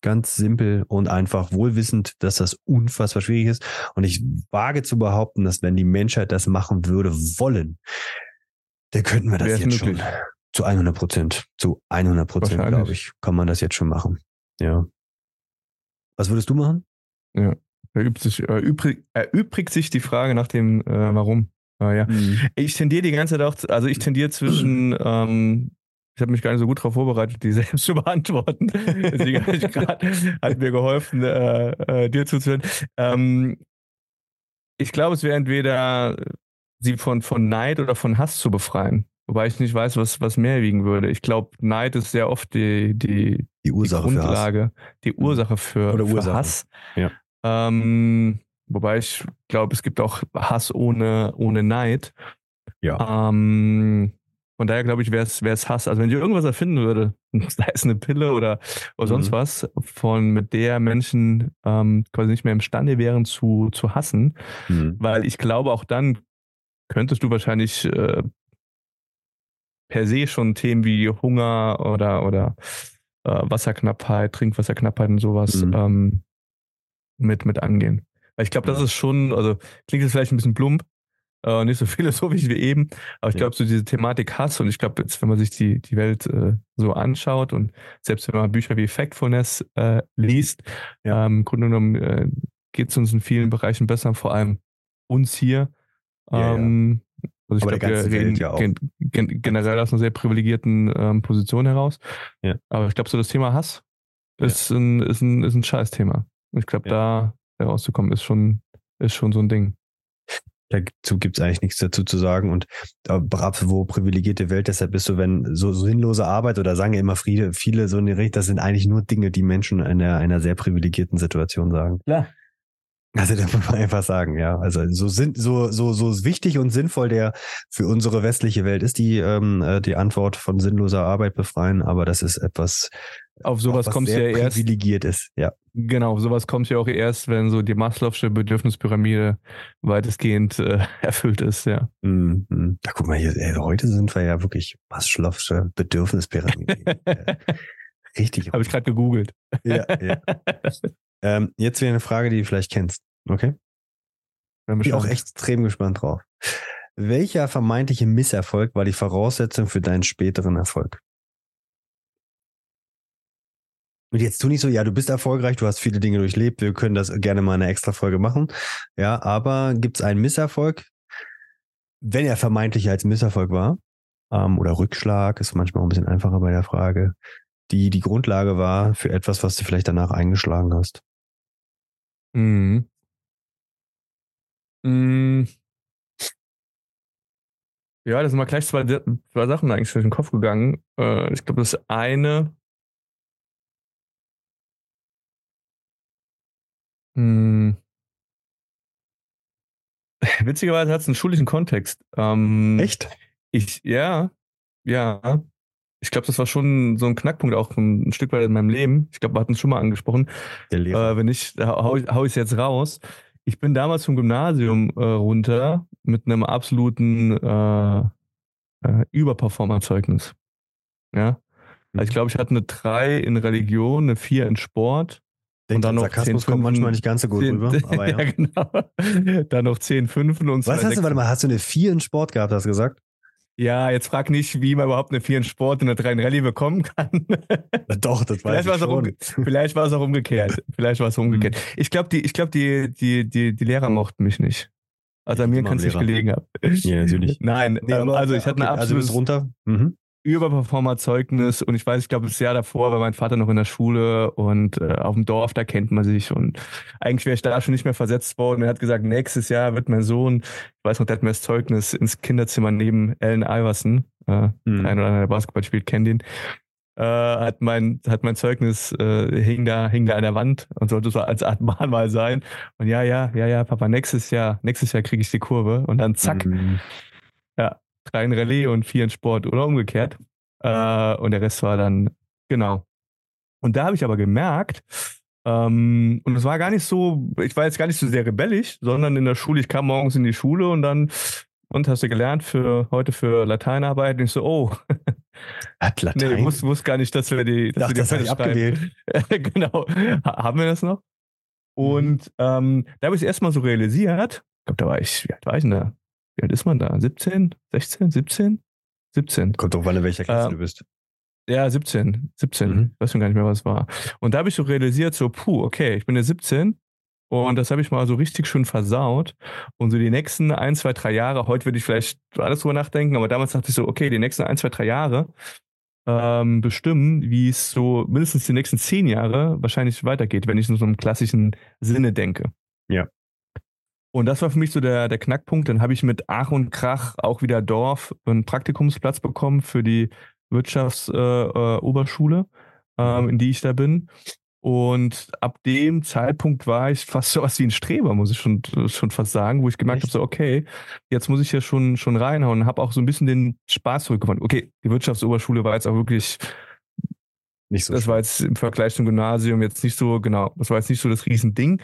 Ganz simpel und einfach wohlwissend, dass das unfassbar schwierig ist. Und ich wage zu behaupten, dass wenn die Menschheit das machen würde wollen, dann könnten wir das jetzt möglich. schon. Zu 100 Prozent. Zu 100 Prozent, glaube ich, kann man das jetzt schon machen. Ja. Was würdest du machen? Ja. Erübrigt sich, erübrigt, erübrigt sich die Frage nach dem äh, Warum. Ah, ja. Mhm. Ich tendiere die ganze Zeit auch, also ich tendiere zwischen, ähm, ich habe mich gar nicht so gut darauf vorbereitet, die *laughs* selbst zu beantworten. Deswegen hat mir geholfen, äh, äh, dir zuzuhören. Ähm, ich glaube, es wäre entweder sie von, von Neid oder von Hass zu befreien. Wobei ich nicht weiß, was, was mehr wiegen würde. Ich glaube, Neid ist sehr oft die, die, die Ursache die Grundlage, die mhm. Ursache für, Oder für Ursache. Hass. Ja. Ähm, wobei ich glaube, es gibt auch Hass ohne, ohne Neid. Ja. Ähm, von daher glaube ich, wäre es Hass. Also wenn ich irgendwas erfinden würde, *laughs* sei es eine Pille oder, oder mhm. sonst was, von mit der Menschen ähm, quasi nicht mehr imstande wären zu, zu hassen, mhm. weil ich glaube, auch dann könntest du wahrscheinlich äh, per se schon Themen wie Hunger oder, oder äh, Wasserknappheit, Trinkwasserknappheit und sowas mhm. ähm, mit, mit angehen. Ich glaube, das ist schon, also klingt jetzt vielleicht ein bisschen plump, äh, nicht so philosophisch *laughs* wie eben, aber ich glaube, so diese Thematik Hass und ich glaube, jetzt, wenn man sich die, die Welt äh, so anschaut und selbst wenn man Bücher wie Factfulness äh, liest, ja. ähm, im Grunde genommen äh, geht es uns in vielen Bereichen besser, vor allem uns hier. Ja, ähm, also ich glaube, wir reden ja gen gen generell aus einer sehr privilegierten ähm, Position heraus. Ja. Aber ich glaube, so das Thema Hass ist, ja. ein, ist, ein, ist ein Scheißthema. Ich glaube, ja. da herauszukommen, ist schon, ist schon so ein Ding. Dazu gibt es eigentlich nichts dazu zu sagen. Und äh, wo privilegierte Welt, deshalb bist du, wenn so, so sinnlose Arbeit oder sagen ja immer Friede, viele so in der Richtung, das sind eigentlich nur Dinge, die Menschen in einer, einer sehr privilegierten Situation sagen. Klar. Also da muss man einfach sagen, ja. Also so sind so so so wichtig und sinnvoll der für unsere westliche Welt ist die ähm, äh, die Antwort von sinnloser Arbeit befreien, aber das ist etwas auf sowas kommt ja erst privilegiert ist, ja. Genau, sowas kommt ja auch erst, wenn so die Maslow'sche Bedürfnispyramide weitestgehend äh, *laughs* erfüllt ist, ja. Mhm. Da guck mal hier, ey, heute sind wir ja wirklich Maslow'sche Bedürfnispyramide. *laughs* Richtig. Habe ich gerade gegoogelt. Ja, ja. *laughs* ähm, jetzt wieder eine Frage, die du vielleicht kennst. Okay? Bin ich auch extrem gespannt drauf. Welcher vermeintliche Misserfolg war die Voraussetzung für deinen späteren Erfolg? Und jetzt tu nicht so, ja, du bist erfolgreich, du hast viele Dinge durchlebt, wir können das gerne mal eine extra Folge machen. Ja, aber gibt es einen Misserfolg, wenn er vermeintlich als Misserfolg war, ähm, oder Rückschlag, ist manchmal auch ein bisschen einfacher bei der Frage, die die Grundlage war für etwas, was du vielleicht danach eingeschlagen hast? Mhm. Mhm. Ja, da sind mal gleich zwei, zwei Sachen eigentlich durch den Kopf gegangen. Äh, ich glaube, das eine Hm. *laughs* Witzigerweise hat es einen schulischen Kontext. Ähm, Echt? Ich, ja, ja. Ich glaube, das war schon so ein Knackpunkt auch ein, Stück weit in meinem Leben. Ich glaube, wir hatten es schon mal angesprochen. Der Lehrer. Äh, wenn ich, hau, hau ich es jetzt raus. Ich bin damals vom Gymnasium äh, runter mit einem absoluten äh, äh, Überperformer-Zeugnis. Ja. Also ich mhm. glaube, ich hatte eine 3 in Religion, eine 4 in Sport Denkt, und dann noch Sarkasmus 10, kommt manchmal nicht ganz so gut 10, rüber. *laughs* Aber ja. ja, genau. Dann noch 10 Fünfen und Was hast du, warte mal, hast du eine 4 in Sport gehabt, hast du gesagt? Ja, jetzt frag nicht, wie man überhaupt eine 4 in Sport und eine 3 in Rallye bekommen kann. Na doch, das weiß vielleicht ich schon. Um, vielleicht war es auch umgekehrt. Vielleicht war es umgekehrt. Hm. Ich glaube, die, ich glaub, die, die, die, die Lehrer mochten mich nicht. Also an mir kann es nicht gelegen haben. Ja, natürlich. *laughs* Nein, nee, ähm, also ich hatte eine absolute... Also runter? Mhm. Überperformer-Zeugnis und ich weiß, ich glaube, das Jahr davor war mein Vater noch in der Schule und äh, auf dem Dorf, da kennt man sich und eigentlich wäre ich da schon nicht mehr versetzt worden. Er hat gesagt, nächstes Jahr wird mein Sohn, ich weiß noch, der hat mir das Zeugnis ins Kinderzimmer neben Allen Iverson, äh, mhm. ein oder einer, der Basketball spielt, kennt ihn, äh, hat mein hat mein Zeugnis äh, hing da hing da an der Wand und sollte so als Art *laughs* Mahnmal sein und ja ja ja ja Papa nächstes Jahr nächstes Jahr kriege ich die Kurve und dann zack mhm. Drei in Rallye und vier in Sport oder umgekehrt. Äh, und der Rest war dann, genau. Und da habe ich aber gemerkt, ähm, und es war gar nicht so, ich war jetzt gar nicht so sehr rebellisch, sondern in der Schule, ich kam morgens in die Schule und dann, und hast du gelernt für heute für Lateinarbeit? Und ich so, oh. *laughs* Hat Latein? Nee, wusste wusst gar nicht, dass wir die, dass Ach, wir die das schreiben. abgewählt. *laughs* genau. Haben wir das noch? Und mhm. ähm, da habe ich es erstmal so realisiert. Ich glaube, da war ich, wie alt war ich denn da? Wie alt ist man da? 17, 16, 17? 17. Kommt doch, wann in welcher Klasse ähm, du bist. Ja, 17. 17. Mhm. Weiß schon gar nicht mehr, was es war. Und da habe ich so realisiert, so, puh, okay, ich bin ja 17 und das habe ich mal so richtig schön versaut. Und so die nächsten ein, zwei, drei Jahre, heute würde ich vielleicht alles drüber nachdenken, aber damals dachte ich so, okay, die nächsten ein, zwei, drei Jahre ähm, bestimmen, wie es so mindestens die nächsten zehn Jahre wahrscheinlich weitergeht, wenn ich in so einem klassischen Sinne denke. Ja. Und das war für mich so der, der Knackpunkt. Dann habe ich mit Ach und Krach auch wieder Dorf einen Praktikumsplatz bekommen für die Wirtschaftsoberschule, äh, äh, ähm, in die ich da bin. Und ab dem Zeitpunkt war ich fast *laughs* so was wie ein Streber, muss ich schon, schon fast sagen, wo ich gemerkt habe, so, okay, jetzt muss ich ja schon, schon reinhauen. Habe auch so ein bisschen den Spaß zurückgefunden. Okay, die Wirtschaftsoberschule war jetzt auch wirklich nicht so. Das schön. war jetzt im Vergleich zum Gymnasium jetzt nicht so, genau, das war jetzt nicht so das Riesending.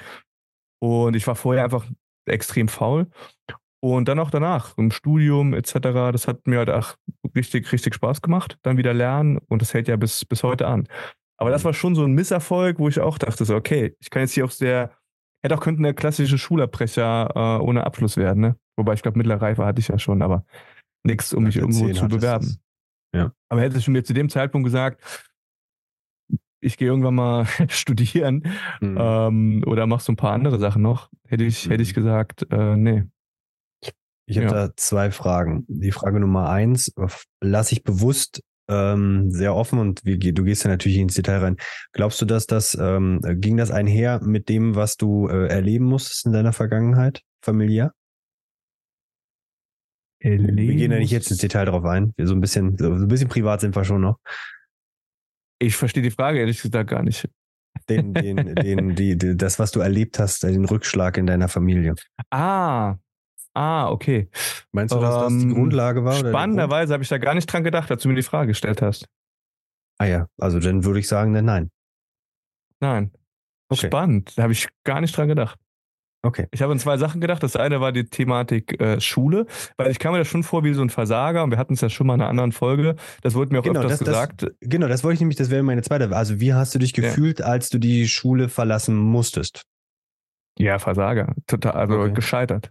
Und ich war vorher einfach extrem faul. Und dann auch danach, im Studium etc., das hat mir halt auch richtig, richtig Spaß gemacht. Dann wieder lernen und das hält ja bis, bis heute an. Aber das mhm. war schon so ein Misserfolg, wo ich auch dachte, so, okay, ich kann jetzt hier auch sehr, hätte auch könnte eine klassische Schulabbrecher äh, ohne Abschluss werden, ne? Wobei ich glaube, mittlere Reife hatte ich ja schon, aber nichts, um mich irgendwo zu bewerben. Ja. Aber hätte ich mir zu dem Zeitpunkt gesagt, ich gehe irgendwann mal *laughs* studieren mhm. ähm, oder mach so ein paar andere Sachen noch, hätte ich, mhm. hätte ich mhm. gesagt, äh, nee. Ich habe ja. da zwei Fragen. Die Frage Nummer eins lasse ich bewusst ähm, sehr offen und wie, du gehst ja natürlich ins Detail rein. Glaubst du, dass das ähm, ging das einher mit dem, was du äh, erleben musstest in deiner Vergangenheit, familiär? Wir gehen ja nicht jetzt ins Detail drauf ein. Wir so ein bisschen, so ein bisschen privat sind wir schon noch. Ich verstehe die Frage ehrlich gesagt gar nicht. Den, den, *laughs* den, die, die, das, was du erlebt hast, den Rückschlag in deiner Familie. Ah, ah, okay. Meinst du, dass das die Ähm, Grundlage war? Spannenderweise habe ich da gar nicht dran gedacht, als du mir die Frage gestellt hast. Ah ja, also dann würde ich sagen, dann nein. Nein. Okay. Spannend. Da habe ich gar nicht dran gedacht. Okay. Ich habe an zwei Sachen gedacht. Das eine war die Thematik äh, Schule, weil ich kam mir das schon vor wie so ein Versager und wir hatten es ja schon mal in einer anderen Folge. Das wurde mir auch Genau, öfters das- das- gesagt. Genau, das wollte ich nämlich, das wäre meine zweite. Also wie hast du dich Ja. gefühlt, als du die Schule verlassen musstest? Ja, Versager. Total, also Okay. gescheitert.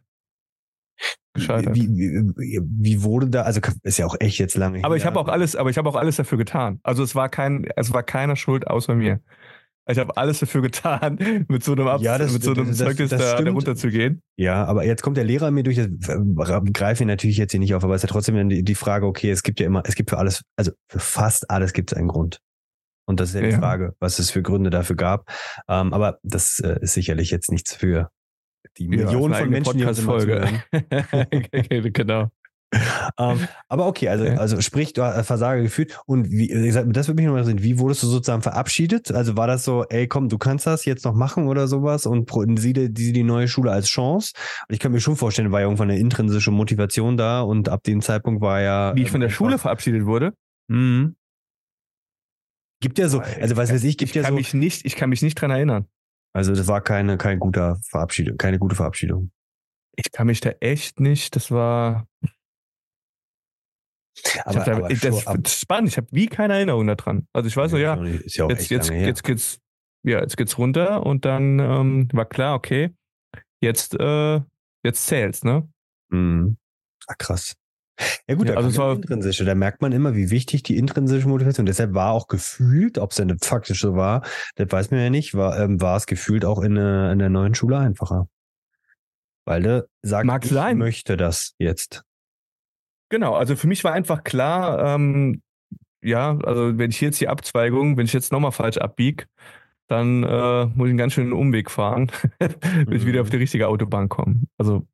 Gescheitert. Wie, wie, wie, wie wurde da, also ist ja auch echt jetzt lange aber her. ich habe auch alles, aber ich habe auch alles dafür getan. Also es war kein, es war keiner schuld außer mir. Ich habe alles dafür getan, *laughs* mit so einem, Abs Ja, das- mit so einem das- Zeugnis das da, da runterzugehen. Ja, aber jetzt kommt der Lehrer mir durch, das greife ich natürlich jetzt hier nicht auf, aber es ist ja trotzdem dann die, die Frage, okay, es gibt ja immer, es gibt für alles, also für fast alles gibt es einen Grund. Und das ist ja die Ja. Frage, was es für Gründe dafür gab. Ähm, aber das äh, ist sicherlich jetzt nichts für die Ja, Millionen ist von Menschen, die uns zuhören. *laughs* genau. *laughs* Ähm, aber okay, also, Ja. also sprich, du hast Versager gefühlt und wie, gesagt, das würde mich noch interessieren, wie wurdest du sozusagen verabschiedet? Also war das so, ey, komm, du kannst das jetzt noch machen oder sowas und sieh die, die neue Schule als Chance? Und ich kann mir schon vorstellen, war ja irgendwann eine intrinsische Motivation da und ab dem Zeitpunkt war ja. Wie ich von der einfach- Schule verabschiedet wurde. Mhm. Gibt ja so, also was weiß ich, gibt ich ja kann so, mich nicht, ich kann mich nicht dran erinnern. also das war keine, kein guter Verabschiedung, keine gute Verabschiedung. Ich kann mich da echt nicht, das war, ich Aber, hab da, das, ab- das ist spannend, ich habe wie keine Erinnerung daran. Also ich weiß nur, ja, Ist ja auch jetzt, jetzt, lange her. jetzt geht's, ja, jetzt geht's runter und dann ähm, war klar, okay, jetzt, äh, jetzt zählt's, ne? Mhm. Ah, krass. Ja gut, Ja, also es war- intrinsische, da merkt man immer, wie wichtig die intrinsische Motivation. Deshalb war auch gefühlt, ob es denn faktisch so war, das weiß man ja nicht, war, ähm, war es gefühlt auch in, der- in der neuen Schule einfacher. Weil du sagst, ich sein. möchte das jetzt. Genau, also für mich war einfach klar, ähm, ja, also wenn ich jetzt die Abzweigung, wenn ich jetzt nochmal falsch abbieg, dann äh, muss ich einen ganz schönen Umweg fahren, *laughs* bis ich Mhm. wieder auf die richtige Autobahn komme. Also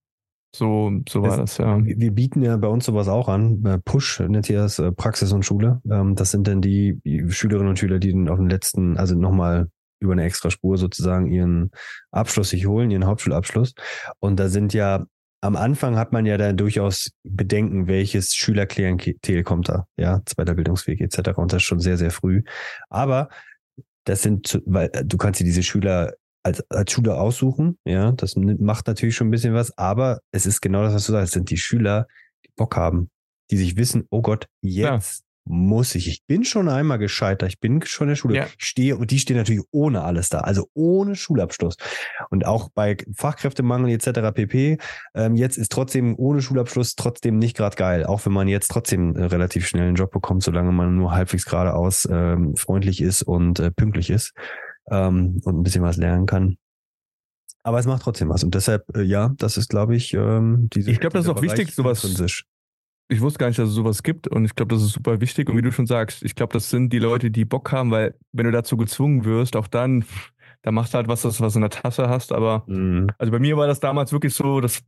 so, so war das, ja. Wir bieten ja bei uns sowas auch an. Äh, Push nennt ihr das äh, Praxis und Schule. Ähm, Das sind dann die die Schülerinnen und Schüler, die dann auf den letzten, also nochmal über eine extra Spur sozusagen ihren Abschluss sich holen, ihren Hauptschulabschluss. Und da sind ja, am Anfang hat man ja da durchaus Bedenken, welches Schülerklientel kommt da, ja, zweiter Bildungsweg etc. Und das schon sehr, sehr früh. Aber das sind, weil äh, du kannst dir diese Schüler als, als Schüler aussuchen, ja, das macht natürlich schon ein bisschen was, aber es ist genau das, was du sagst, es sind die Schüler, die Bock haben, die sich wissen, oh Gott, jetzt muss ich, ich bin schon einmal gescheitert, ich bin schon in der Schule, Ja. ich stehe, und die stehen natürlich ohne alles da, also ohne Schulabschluss. Und auch bei Fachkräftemangel etc. pp. Ähm, jetzt ist trotzdem ohne Schulabschluss trotzdem nicht gerade geil, auch wenn man jetzt trotzdem äh, relativ schnell einen Job bekommt, solange man nur halbwegs geradeaus ähm, freundlich ist und äh, pünktlich ist ähm, und ein bisschen was lernen kann. Aber es macht trotzdem was. Und deshalb, äh, ja, das ist, glaube ich, ähm, diese. Ich glaub, das ist auch wichtig, Bereich sowas- intrinsisch. Ich wusste gar nicht, dass es sowas gibt und ich glaube, das ist super wichtig. Und wie du schon sagst, ich glaube, das sind die Leute, die Bock haben, weil wenn du dazu gezwungen wirst, auch dann, da machst du halt was, was in der Tasse hast. Aber Mhm. also bei mir war das damals wirklich so, dass,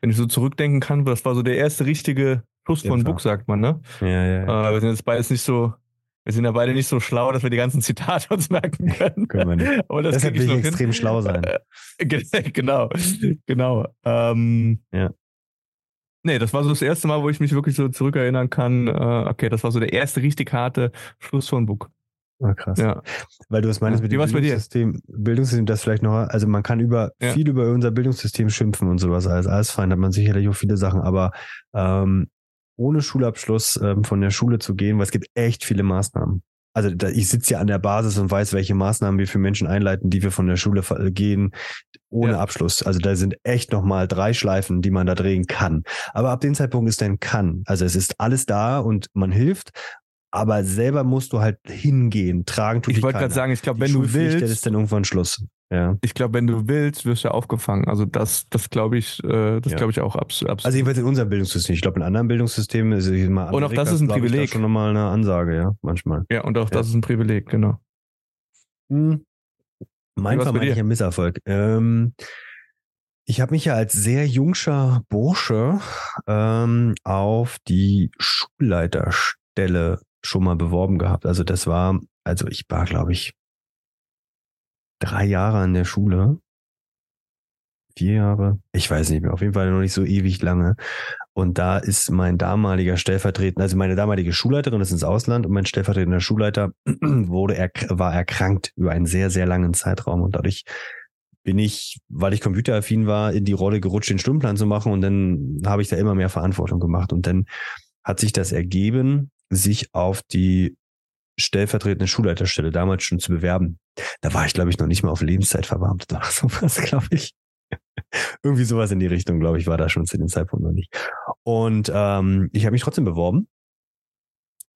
wenn ich so zurückdenken kann, das war so der erste richtige Schuss Ja, von. Buch, sagt man, ne? Ja, ja, ja. Äh, wir sind jetzt beides nicht so, wir sind ja beide nicht so schlau, dass wir die ganzen Zitate *laughs* uns merken können. Können wir nicht. Aber das Deshalb will ich extrem hin. schlau sein. *laughs* Ge- genau, genau. Ähm, Ja. Nee, das war so das erste Mal, wo ich mich wirklich so zurückerinnern kann. Äh, okay, das war so der erste richtig harte Schluss von Buch. Ah, krass. Ja. Weil du es meinst Ja. mit dem? Bildungssystem, Bildungssystem, das vielleicht noch, also man kann über Ja. viel über unser Bildungssystem schimpfen und sowas, alles fein, hat man sicherlich auch viele Sachen, aber ähm, ohne Schulabschluss ähm, von der Schule zu gehen, weil es gibt echt viele Maßnahmen. Also da, ich sitze ja an der Basis und weiß, welche Maßnahmen wir für Menschen einleiten, die wir von der Schule gehen, ohne Ja. Abschluss. Also da sind echt nochmal drei Schleifen, die man da drehen kann. Aber ab dem Zeitpunkt ist dann kann. Also es ist alles da und man hilft, aber selber musst du halt hingehen, tragen tut Ich wollte gerade sagen, ich glaube, wenn du Schulpflicht, Das ist willst, dann irgendwann Schluss. Ja. ich glaube, wenn du willst, wirst du aufgefangen. Also das, das glaube ich, äh, das Ja. glaube ich auch abs absolut. Also jedenfalls in unserem Bildungssystem. Ich glaube, in anderen Bildungssystemen ist es mal Und auch das ist ein glaub ich, da Privileg. schon nochmal eine Ansage, ja, manchmal. ja, und auch Ja. das ist ein Privileg, genau. Hm. Mein vermeintlicher Misserfolg. Ähm, Ich habe mich ja als sehr jungscher Bursche ähm, auf die Schulleiterstelle schon mal beworben gehabt. Also das war, also ich war, glaube ich, drei Jahre an der Schule. Vier Jahre? Ich weiß nicht mehr. Auf jeden Fall noch nicht so ewig lange. Und da ist mein damaliger Stellvertretender, also meine damalige Schulleiterin ist ins Ausland und mein stellvertretender Schulleiter *clears throat* wurde er, war erkrankt über einen sehr, sehr langen Zeitraum. Und dadurch bin ich, weil ich computeraffin war, in die Rolle gerutscht, den Stundenplan zu machen. Und dann habe ich da immer mehr Verantwortung gemacht. Und dann hat sich das ergeben, sich auf die stellvertretende Schulleiterstelle damals schon zu bewerben. Da war ich, glaube ich, noch nicht mal auf Lebenszeit verwarmt oder *laughs* sowas, glaube ich. Irgendwie sowas in die Richtung, glaube ich, war da schon zu dem Zeitpunkt noch nicht. Und ähm, ich habe mich trotzdem beworben.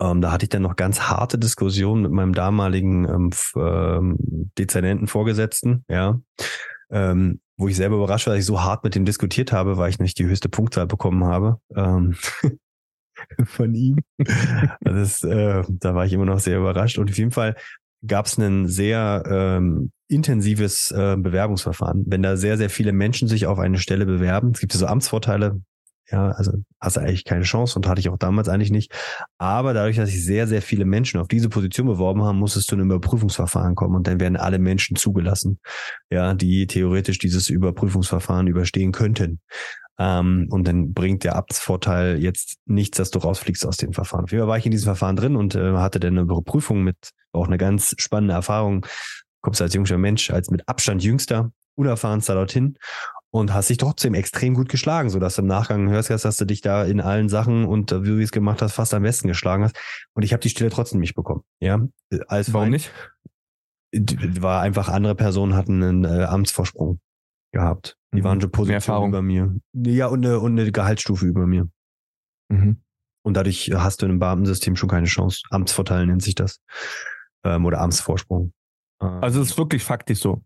Ähm, da hatte ich dann noch ganz harte Diskussionen mit meinem damaligen ähm, ähm, dezernenten Vorgesetzten, ja. Ähm, wo ich selber überrascht war, dass ich so hart mit dem diskutiert habe, weil ich nicht die höchste Punktzahl bekommen habe. Ähm, *laughs* *laughs* von ihm. Das, äh, da war ich immer noch sehr überrascht. Und auf jeden Fall gab es ein sehr ähm, intensives äh, Bewerbungsverfahren. Wenn da sehr, sehr viele Menschen sich auf eine Stelle bewerben, es gibt ja so Amtsvorteile, ja, also hast du eigentlich keine Chance und hatte ich auch damals eigentlich nicht. Aber dadurch, dass sich sehr, sehr viele Menschen auf diese Position beworben haben, muss es zu einem Überprüfungsverfahren kommen und dann werden alle Menschen zugelassen, ja, die theoretisch dieses Überprüfungsverfahren überstehen könnten. Ähm, und dann bringt der Amtsvorteil jetzt nichts, dass du rausfliegst aus dem Verfahren. Auf jeden Fall war ich in diesem Verfahren drin und äh, hatte dann eine Überprüfung mit auch eine ganz spannende Erfahrung. Kommst als jüngster Mensch, als mit Abstand jüngster, unerfahrenster dorthin und hast dich trotzdem extrem gut geschlagen, so dass du im Nachgang hörst, dass du dich da in allen Sachen und äh, wie du es gemacht hast, fast am besten geschlagen hast. Und ich habe die Stelle trotzdem nicht bekommen. Ja, als warum nicht? War einfach andere Personen hatten einen äh, Amtsvorsprung gehabt. Die mhm. waren schon Position über mir. Ja, und eine, und eine Gehaltsstufe über mir. Mhm. Und dadurch hast du in einem Beamtensystem schon keine Chance. Amtsvorteil nennt sich das. Ähm, oder Amtsvorsprung. Also es ist wirklich faktisch so.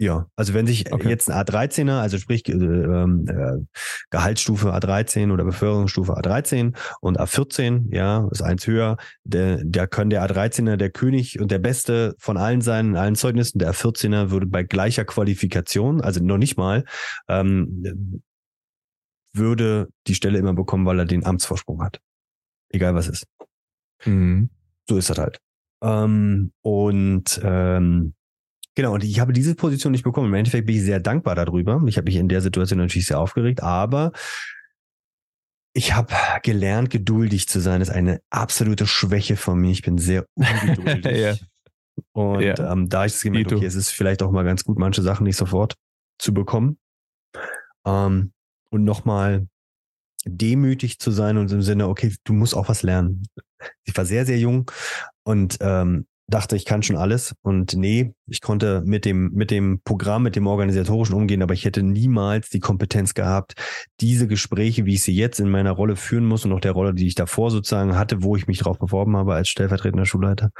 Ja, also wenn sich okay. jetzt ein A13er, also sprich äh, äh, Gehaltsstufe A13 oder Beförderungsstufe A13 und A14, ja, ist eins höher, der, der kann der A13er der König und der Beste von allen sein, in allen Zeugnissen. Der A14er würde bei gleicher Qualifikation, also noch nicht mal, ähm, würde die Stelle immer bekommen, weil er den Amtsvorsprung hat. Egal was ist. Mhm. So ist das halt. Ähm, und ähm, Genau, und ich habe diese Position nicht bekommen. Im Endeffekt bin ich sehr dankbar darüber. Ich habe mich in der Situation natürlich sehr aufgeregt, aber ich habe gelernt, geduldig zu sein. Das ist eine absolute Schwäche von mir. Ich bin sehr ungeduldig. *laughs* ja. Und ja. Ähm, da ich es gemerkt, okay, es ist vielleicht auch mal ganz gut, manche Sachen nicht sofort zu bekommen. Ähm, und nochmal demütig zu sein und im Sinne, okay, du musst auch was lernen. Ich war sehr, sehr jung und ähm, dachte, ich kann schon alles. Und nee, ich konnte mit dem, mit dem Programm, mit dem organisatorischen umgehen, aber ich hätte niemals die Kompetenz gehabt, diese Gespräche, wie ich sie jetzt in meiner Rolle führen muss und auch der Rolle, die ich davor sozusagen hatte, wo ich mich drauf beworben habe als stellvertretender Schulleiter,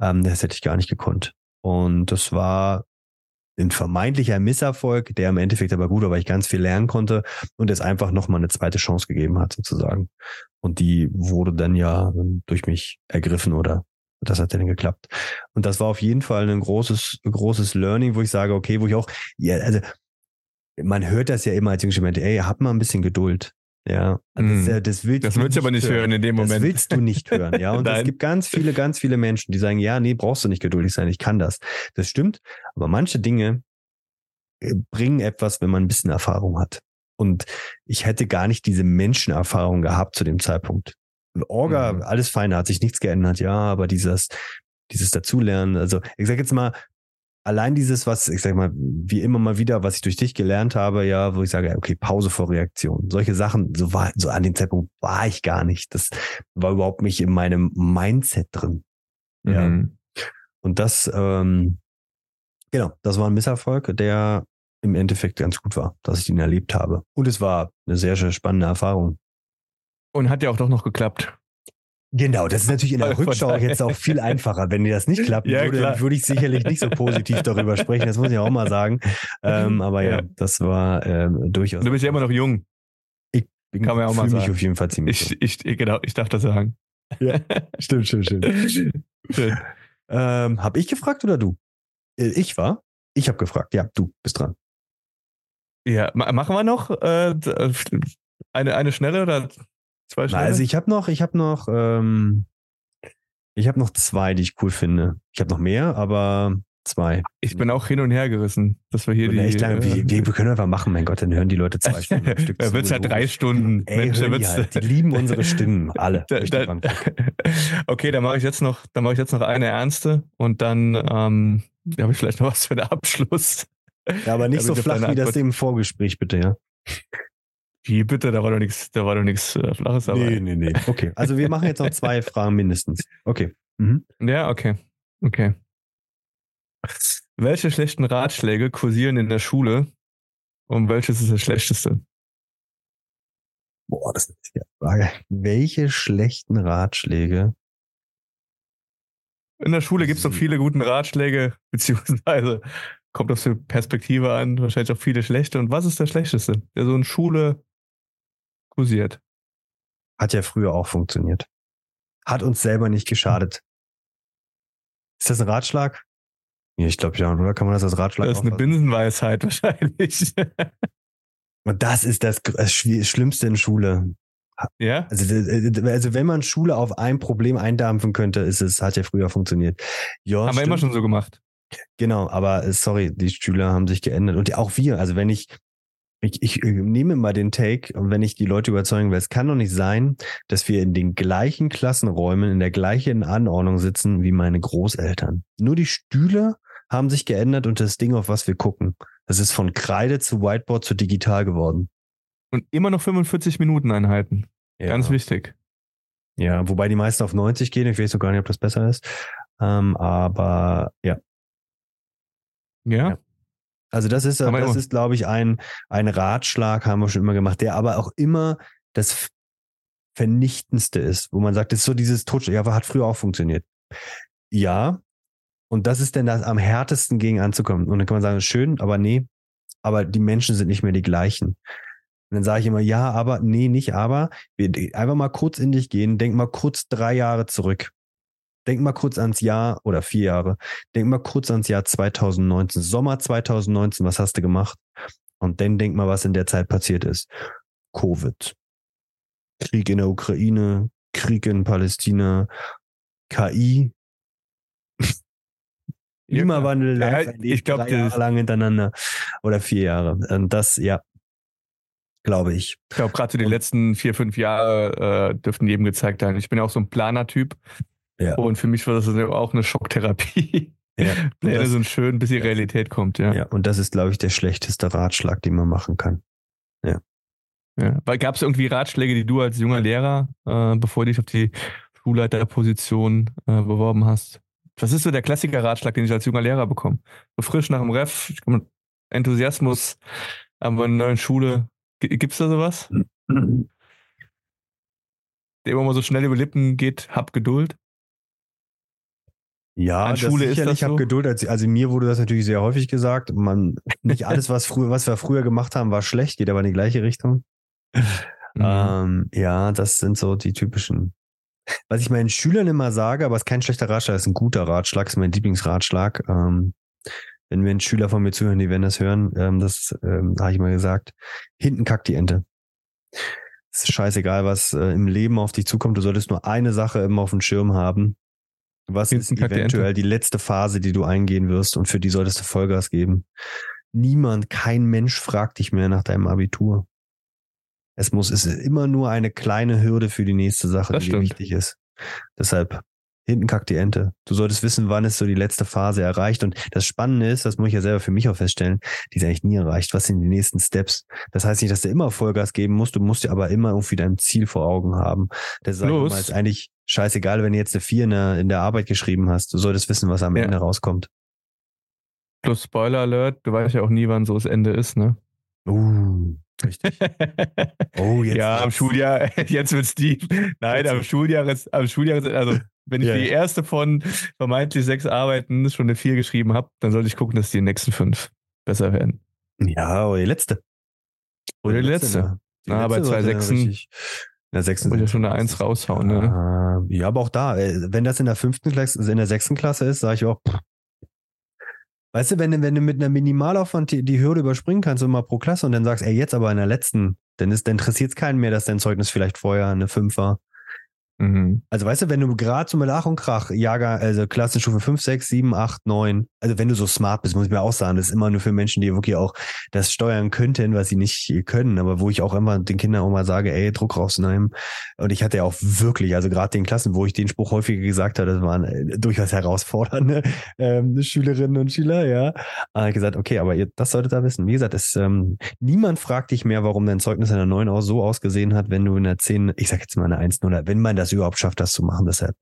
ähm, das hätte ich gar nicht gekonnt. Und das war ein vermeintlicher Misserfolg, der im Endeffekt aber gut war, weil ich ganz viel lernen konnte und es einfach nochmal eine zweite Chance gegeben hat, sozusagen. Und die wurde dann ja durch mich ergriffen oder das hat dann geklappt. Und das war auf jeden Fall ein großes, großes Learning, wo ich sage, okay, wo ich auch, ja, also man hört das ja immer als Jungschement, ey, hab mal ein bisschen Geduld. Ja, mm. das, das, willst das willst du aber nicht hören. hören in dem Moment. Das willst du nicht hören, ja. Und es gibt ganz viele, ganz viele Menschen, die sagen, ja, nee, brauchst du nicht geduldig sein, ich kann das. Das stimmt, aber manche Dinge äh, bringen etwas, wenn man ein bisschen Erfahrung hat. Und ich hätte gar nicht diese Menschenerfahrung gehabt zu dem Zeitpunkt. Orga, mhm. alles fein, hat sich nichts geändert, ja, aber dieses, dieses Dazulernen, also ich sag jetzt mal, allein dieses, was, ich sag mal, wie immer mal wieder, was ich durch dich gelernt habe, ja, wo ich sage, okay, Pause vor Reaktion. Solche Sachen, so war, so an dem Zeitpunkt war ich gar nicht. Das war überhaupt nicht in meinem Mindset drin. Ja. Mhm. Und das, ähm, genau, das war ein Misserfolg, der im Endeffekt ganz gut war, dass ich ihn erlebt habe. Und es war eine sehr, sehr spannende Erfahrung. Und hat ja auch doch noch geklappt. Genau, das ist natürlich in der Rückschau jetzt auch viel einfacher. Wenn dir das nicht klappen ja, würde, würde ich sicherlich nicht so positiv darüber sprechen. Das muss ich auch mal sagen. Ähm, aber ja, ja, das war ähm, durchaus. Du bist ja immer noch jung. Ich bin, Kann man ja auch mal sagen. mich auf jeden Fall ziemlich. Ich, ich, genau, ich darf das sagen. Ja, stimmt, stimmt, stimmt. Schön. Ähm, hab ich gefragt oder du? Äh, ich war? Ich habe gefragt. Ja, du bist dran. Ja, machen wir noch äh, eine, eine schnelle oder zwei schnelle? also ich habe noch, ich habe noch, ähm, ich habe noch zwei, die ich cool finde. Ich habe noch mehr, aber zwei. Ich bin auch hin und her gerissen, dass wir hier die. echt lange, äh, wir, wir können einfach machen, mein Gott, dann hören die Leute zwei *laughs* Stunden. am Stück Da zu. wird's ja drei Stunden. Ey, Mensch, die, halt. die lieben unsere Stimmen, alle. *laughs* Da, da, *laughs* okay, dann mache ich jetzt noch, dann mache ich jetzt noch eine ernste und dann ähm, habe ich vielleicht noch was für den Abschluss. Ja, aber nicht so flach wie das im Vorgespräch, bitte, ja? Wie bitte, da war doch nichts, da war doch nichts äh, Flaches dabei. nee, nee. Okay, *laughs* also wir machen jetzt noch zwei Fragen mindestens. Okay. Mhm. Ja, okay. Okay. Welche schlechten Ratschläge kursieren in der Schule und welches ist das schlechteste? Boah, das ist eine Frage. Welche schlechten Ratschläge? In der Schule gibt es doch viele guten Ratschläge, *laughs* beziehungsweise kommt auf die Perspektive an, wahrscheinlich auch viele schlechte. Und was ist der schlechteste, der so in Schule kursiert? Hat ja früher auch funktioniert. Hat uns selber nicht geschadet. Ist das ein Ratschlag? Ja, ich glaube ja, oder? Kann man das als Ratschlag Das ist eine? Binsenweisheit *laughs* wahrscheinlich. Und das ist das, Schlimmste in Schule. ja? Also, also wenn man Schule auf ein Problem eindampfen könnte, ist es, hat ja früher funktioniert. Ja, Haben wir immer stimmt. schon so gemacht. Genau, aber äh, sorry, die Schüler haben sich geändert. Und auch wir, also wenn ich, ich, ich äh, nehme mal den Take und wenn ich die Leute überzeugen will, es kann doch nicht sein, dass wir in den gleichen Klassenräumen, in der gleichen Anordnung sitzen wie meine Großeltern. Nur die Stühle haben sich geändert und das Ding, auf was wir gucken. Das ist von Kreide zu Whiteboard zu digital geworden. Und immer noch 45 Minuten einhalten. Ganz wichtig. Ja, wobei die meisten auf 90 gehen. Ich weiß so gar nicht, ob das besser ist. Ähm, aber ja, Ja? Ja. Also das ist, das immer- ist, glaube ich, ein, ein Ratschlag, haben wir schon immer gemacht, der aber auch immer das Vernichtendste ist, wo man sagt, das ist so dieses Totsch, ja, aber hat früher auch funktioniert. Ja. Und das ist denn das am härtesten gegen anzukommen. Und dann kann man sagen, schön, aber nee, aber die Menschen sind nicht mehr die gleichen. Und dann sage ich immer, ja, aber, nee, nicht aber. Einfach mal kurz in dich gehen, denk mal kurz drei Jahre zurück. Denk mal kurz ans Jahr oder vier Jahre. Denk mal kurz ans Jahr 2019, Sommer 2019, was hast du gemacht? Und dann denk mal, was in der Zeit passiert ist. Covid, Krieg in der Ukraine, Krieg in Palästina, KI, Klimawandel, Ja, ich glaub, drei Jahre lang hintereinander oder vier Jahre. Und das, ja, glaube ich. Ich glaube, gerade so die letzten vier, fünf Jahre äh, dürften jedem gezeigt haben. Ich bin ja auch so ein Planer-Typ. Ja. Und für mich war das auch eine Schocktherapie. Ja. *laughs* Pläne das- sind schön, bis die Realität kommt, ja. Ja, und das ist, glaube ich, der schlechteste Ratschlag, den man machen kann. ja. Weil gab es irgendwie Ratschläge, die du als junger Lehrer, äh, bevor du dich auf die Schulleiterposition äh, beworben hast? Was ist so der Klassiker-Ratschlag, den ich als junger Lehrer bekomme? So frisch nach dem Ref, mit Enthusiasmus, aber in einer neuen Schule. G- Gibt's da sowas? Der immer mal so schnell über Lippen geht, hab Geduld. Ja, An das Schule ist sicherlich. das Ich habe so? Geduld. Also, also mir wurde das natürlich sehr häufig gesagt. Man, nicht alles, was früher, was wir früher gemacht haben, war schlecht, geht aber in die gleiche Richtung. *laughs* Mhm. Ähm, ja, das sind so die typischen. Was ich meinen Schülern immer sage, aber es ist kein schlechter Ratschlag, es ist ein guter Ratschlag, es ist mein Lieblingsratschlag. Ähm, wenn wenn Schüler von mir zuhören, die werden das hören, ähm, das ähm, habe ich mal gesagt. Hinten kackt die Ente. Es ist scheißegal, was äh, im Leben auf dich zukommt. Du solltest nur eine Sache immer auf dem Schirm haben. Was ist die eventuell Ente. die letzte Phase, die du eingehen wirst und für die solltest du Vollgas geben. Niemand, kein Mensch fragt dich mehr nach deinem Abitur. Es muss, es ist immer nur eine kleine Hürde für die nächste Sache, Das die stimmt. wichtig ist. Deshalb, hinten kackt die Ente. Du solltest wissen, wann ist so die letzte Phase erreicht. Und das Spannende ist, das muss ich ja selber für mich auch feststellen, die ist eigentlich nie erreicht. Was sind die nächsten Steps? Das heißt nicht, dass du immer Vollgas geben musst, du musst dir aber immer irgendwie dein Ziel vor Augen haben. Das Plus- immer, ist eigentlich scheißegal, wenn du jetzt eine 4 in der, in der Arbeit geschrieben hast. Du solltest wissen, was am Ja. Ende rauskommt. Plus Spoiler Alert, du weißt ja auch nie, wann so das Ende ist, ne? Uh, richtig. *laughs* Oh, jetzt. ja, am Schuljahr, *laughs* jetzt wird's deep. Nein, am Schuljahr ist, am Schuljahr ist, also wenn ich Ja, die erste von vermeintlich sechs Arbeiten schon eine vier geschrieben habe, dann sollte ich gucken, dass die nächsten fünf besser werden. Ja, oder die letzte. Oder die letzte. da. Die Na, bei letzte zwei sollte dann Sechsen In der sechsten. Sind- schon eine Eins raushauen, ne? Ah, Ja, aber auch da, äh, wenn das in der fünften Klasse, also in der sechsten Klasse ist, sage ich auch, pff, Weißt du, wenn, du- wenn du mit einer Minimalaufwand die, die Hürde überspringen kannst mal pro Klasse und dann sagst, ey, jetzt aber in der letzten, dann, ist, dann interessiert es keinen mehr, dass dein Zeugnis vielleicht vorher eine 5 war. Mhm. Also weißt du, wenn du gerade so mit Ach und Krach, Jahrgang, also Klassenstufe 5, 6, 7, 8, 9, also wenn du so smart bist, muss ich mir auch sagen, das ist immer nur für Menschen, die wirklich auch das steuern könnten, was sie nicht können, aber wo ich auch immer den Kindern auch mal sage, ey, Druck rausnehmen. Und ich hatte ja auch wirklich, also gerade den Klassen, wo ich den Spruch häufiger gesagt habe, das waren äh, durchaus herausfordernde *laughs* ähm, Schülerinnen und Schüler, ja. Aber ich gesagt, okay, aber ihr, das solltet ihr wissen. Wie gesagt, es, ähm, niemand fragt dich mehr, warum dein Zeugnis in der 9 auch so ausgesehen hat, wenn du in der 10, ich sag jetzt mal eine 1 oder wenn man das überhaupt schafft, das zu machen, deshalb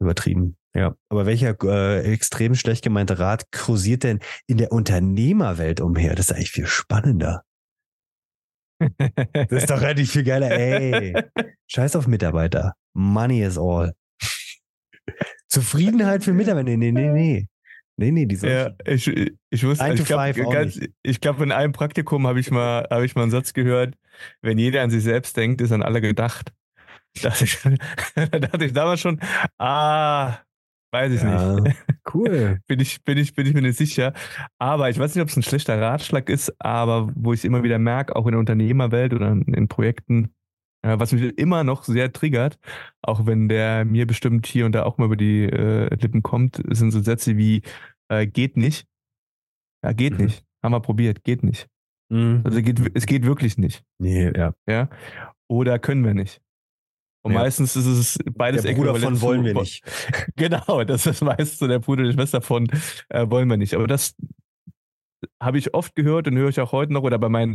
übertrieben. Ja. Aber welcher äh, extrem schlecht gemeinte Rat kursiert denn in der Unternehmerwelt umher? Das ist eigentlich viel spannender. Das ist doch relativ viel geiler. Ey, scheiß auf Mitarbeiter. Money is all. Zufriedenheit für Mitarbeiter. Nee, nee, nee, nee. Nee, nee, die Ja, ich, ich wusste, ich glaube, glaub, in einem Praktikum habe ich mal, habe ich mal einen Satz gehört, wenn jeder an sich selbst denkt, ist an alle gedacht. Da dachte ich, *laughs* da dachte ich damals schon, ah, weiß ich Ja, nicht. cool. *laughs* Bin ich, bin ich, bin ich mir nicht sicher. Aber ich weiß nicht, ob es ein schlechter Ratschlag ist, aber wo ich es immer wieder merke, auch in der Unternehmerwelt oder in Projekten, äh, was mich immer noch sehr triggert, auch wenn der mir bestimmt hier und da auch mal über die äh, Lippen kommt, sind so Sätze wie äh, geht nicht. Ja, geht Mhm. nicht. Haben wir probiert, geht nicht. Mhm. Also geht, es geht wirklich nicht. Nee, ja. Ja. Oder können wir nicht. Und Ja. meistens ist es beides Der Bruder von wollen wir nicht. *laughs* Genau, das ist meistens so der Bruder, die Schwester von äh, wollen wir nicht. Aber das habe ich oft gehört und höre ich auch heute noch. Oder bei meinen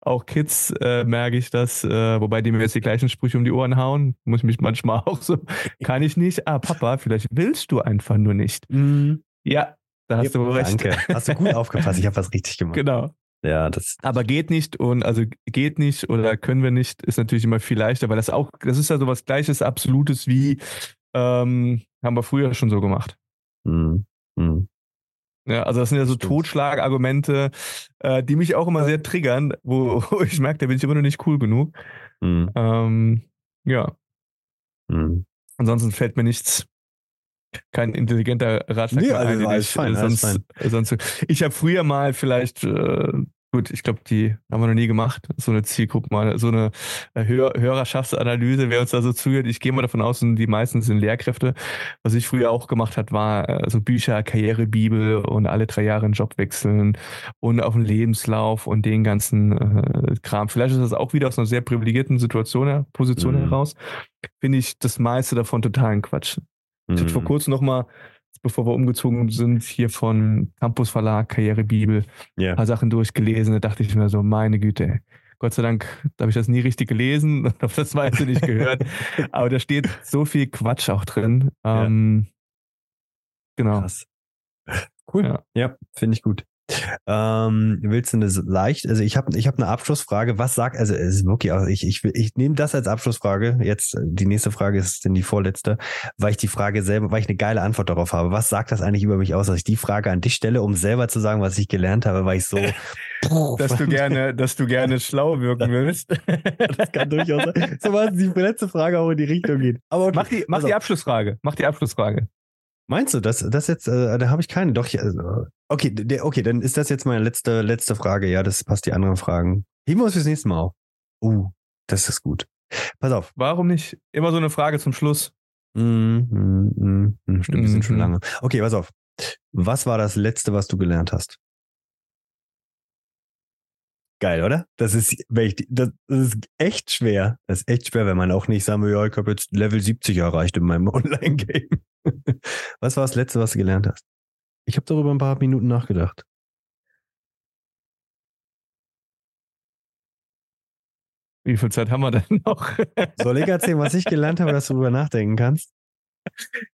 auch Kids äh, merke ich das, äh, wobei die mir jetzt die gleichen Sprüche um die Ohren hauen. Muss ich mich manchmal *laughs* auch so, kann ich nicht. Ah, Papa, vielleicht willst du einfach nur nicht. Mhm. Ja, da hast du wohl recht. Danke. Hast du gut *laughs* aufgepasst. Ich habe was richtig gemacht. Genau. Ja, das. Aber geht nicht und also geht nicht oder können wir nicht, ist natürlich immer viel leichter, weil das auch, das ist ja sowas Gleiches, Absolutes wie ähm, haben wir früher schon so gemacht. Mhm. Mhm. Ja, also das sind ja so. Totschlagargumente, äh, die mich auch immer sehr triggern, wo, *laughs* wo ich merke, da bin ich immer noch nicht cool genug. Mhm. Ähm, ja, Mhm. ansonsten fällt mir nichts, kein intelligenter Ratschlag Nee, also ein, ich, fein, äh, alles sonst, sonst, ich habe früher mal vielleicht, äh, gut, ich glaube, die haben wir noch nie gemacht, so eine Zielgruppe mal, so eine äh, Hör Hörerschaftsanalyse, wer uns da so zuhört. Ich gehe mal davon aus, die meisten sind Lehrkräfte. Was ich früher auch gemacht hat, war äh, so Bücher, Karrierebibel und alle drei Jahre einen Job wechseln und auf den Lebenslauf und den ganzen äh, Kram. Vielleicht ist das auch wieder aus einer sehr privilegierten Situation, Position Mhm. heraus. Finde ich das meiste davon totalen Quatsch. Ich hatte vor Mhm. kurzem noch mal, bevor wir umgezogen sind, hier von Campus Verlag, Karrierebibel, Ja. ein paar Sachen durchgelesen. Da dachte ich mir so, meine Güte. Gott sei Dank habe ich das nie richtig gelesen, *laughs* habe das meiste nicht gehört. *laughs* Aber da steht so viel Quatsch auch drin. Ja. Ähm, Genau. Krass. Cool. Ja. Ja, finde ich gut. Ähm, willst du eine leicht, also ich habe ich hab eine Abschlussfrage. Was sagt, also es ist wirklich, also ich, ich, ich nehme das als Abschlussfrage. Jetzt, äh, die nächste Frage ist denn die vorletzte, weil ich die Frage selber, weil ich eine geile Antwort darauf habe. Was sagt das eigentlich über mich aus, dass ich die Frage an dich stelle, um selber zu sagen, was ich gelernt habe, weil ich so. *laughs* Dass du gerne, dass du gerne schlau wirken willst. *laughs* das kann durchaus sein. So was die letzte Frage auch in die Richtung geht. Aber okay, Mach die, mach pass die. Abschlussfrage. Mach die Abschlussfrage. Meinst du, das, das jetzt, äh, da habe ich keine. Doch, also, okay, der, okay, dann ist das jetzt meine letzte, letzte Frage. Ja, das passt die anderen Fragen. Heben wir uns fürs nächste Mal auf. Uh, das ist gut. Pass auf. Warum nicht? Immer so eine Frage zum Schluss. Mm, mm, mm, mm, stimmt, wir sind schon Mhm. lange. Okay, pass auf. Was war das letzte, was du gelernt hast? Geil, oder? Das ist, das ist echt schwer. Das ist echt schwer, wenn man auch nicht sagen will, ja, ich habe jetzt Level 70 erreicht in meinem *laughs* Online-Game. *laughs* Was war das letzte, was du gelernt hast? Ich habe darüber ein paar Minuten nachgedacht. Wie viel Zeit haben wir denn *laughs* noch? Soll ich erzählen, was ich gelernt habe, dass du darüber nachdenken kannst?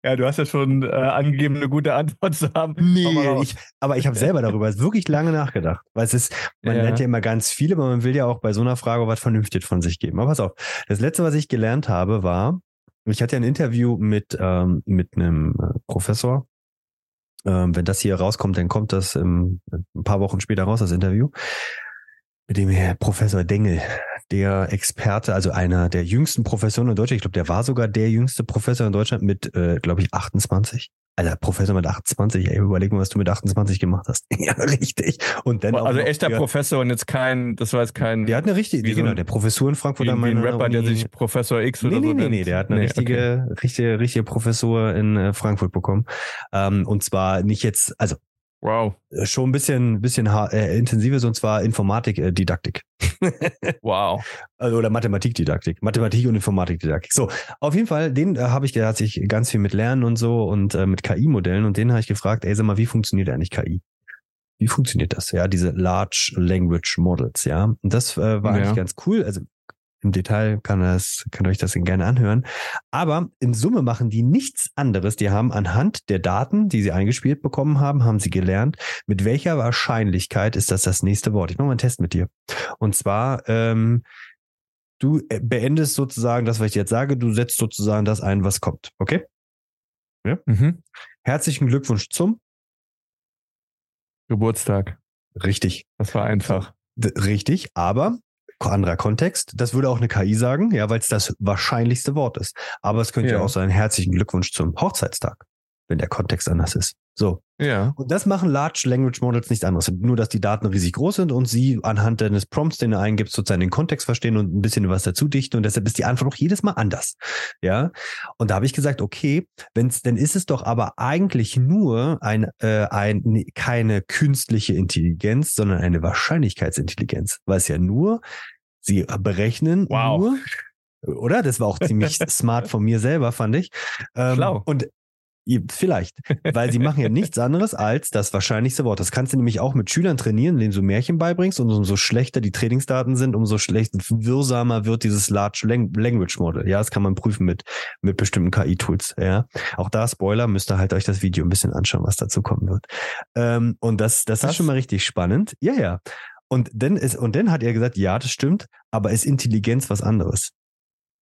ja, du hast ja schon äh, angegeben, eine gute Antwort zu haben. Raus. ich, aber ich habe selber darüber wirklich lange nachgedacht. Weil es ist, man Ja. lernt ja immer ganz viel, aber man will ja auch bei so einer Frage was Vernünftiges von sich geben. Aber pass auf, das letzte, was ich gelernt habe, war, ich hatte ja ein Interview mit, ähm, mit einem äh, Professor. Ähm, wenn das hier rauskommt, dann kommt das ähm, ein paar Wochen später raus, das Interview. Mit dem Herr Professor Dengel. Der Experte, also einer der jüngsten Professoren in Deutschland. Ich glaube, der war sogar der jüngste Professor in Deutschland mit, äh, glaube ich, 28. Alter, Professor mit 28, ey, überleg mal, was du mit 28 gemacht hast. *laughs* ja, richtig. Und dann also echter für, Professor und jetzt kein, das war jetzt kein. Der hat eine richtige, so genau, der Professor in Frankfurt. Wie, wie ein Rapper, Uni. der sich Professor X oder nee, so Nee, nee, nee, der hat eine nee, richtige, okay. richtige, richtige Professor in äh, Frankfurt bekommen. Ähm, und zwar nicht jetzt, also Wow. Äh, schon ein bisschen, bisschen äh, intensives und zwar Informatikdidaktik. *laughs* wow. Also, oder Mathematikdidaktik. Mathematik und Informatikdidaktik. So, auf jeden Fall, den äh, habe ich, der hat sich ganz viel mit Lernen und so und äh, mit KI-Modellen und den habe ich gefragt, ey, sag mal, wie funktioniert eigentlich KI? Wie funktioniert das? Ja, diese Large Language Models, ja. Und das äh, war ja. eigentlich ganz cool. Also im Detail kann das, ihr euch das gerne anhören. Aber in Summe machen die nichts anderes. Die haben anhand der Daten, die sie eingespielt bekommen haben, haben sie gelernt, mit welcher Wahrscheinlichkeit ist das das nächste Wort. Ich mache mal einen Test mit dir. Und zwar, ähm, du äh, beendest sozusagen das, was ich jetzt sage. Du setzt sozusagen das ein, was kommt. Okay? Ja. Mhm. Herzlichen Glückwunsch zum Geburtstag. Richtig. Das war einfach. Richtig, aber anderer Kontext. Das würde auch eine KI sagen, ja, weil es das wahrscheinlichste Wort ist. Aber es könnte ja. ja auch sein, herzlichen Glückwunsch zum Hochzeitstag, wenn der Kontext anders ist. So. Ja. Und das machen Large Language Models nichts anderes. Nur, dass die Daten riesig groß sind und sie anhand deines Prompts, den du eingibst, sozusagen den Kontext verstehen und ein bisschen was dazu dichten. Und deshalb ist die Antwort auch jedes Mal anders. Ja. Und da habe ich gesagt, okay, wenn's, dann ist es doch aber eigentlich nur ein, äh, ein, keine künstliche Intelligenz, sondern eine Wahrscheinlichkeitsintelligenz. Weil es ja nur, sie berechnen wow. nur, oder? Das war auch ziemlich *laughs* smart von mir selber, fand ich. Ähm, Schlau. Und Vielleicht, weil sie machen ja *laughs* nichts anderes als das wahrscheinlichste Wort. Das kannst du nämlich auch mit Schülern trainieren, denen du Märchen beibringst und umso schlechter die Trainingsdaten sind, umso schlechter, wirrsamer wird dieses Large Language Model. Ja, das kann man prüfen mit, mit bestimmten KI-Tools. Ja, auch da Spoiler, müsst ihr halt euch das Video ein bisschen anschauen, was dazu kommen wird. Ähm, und das, das, das ist schon mal richtig spannend. Ja, ja. Und dann ist, und dann hat er gesagt, ja, das stimmt, aber ist Intelligenz was anderes?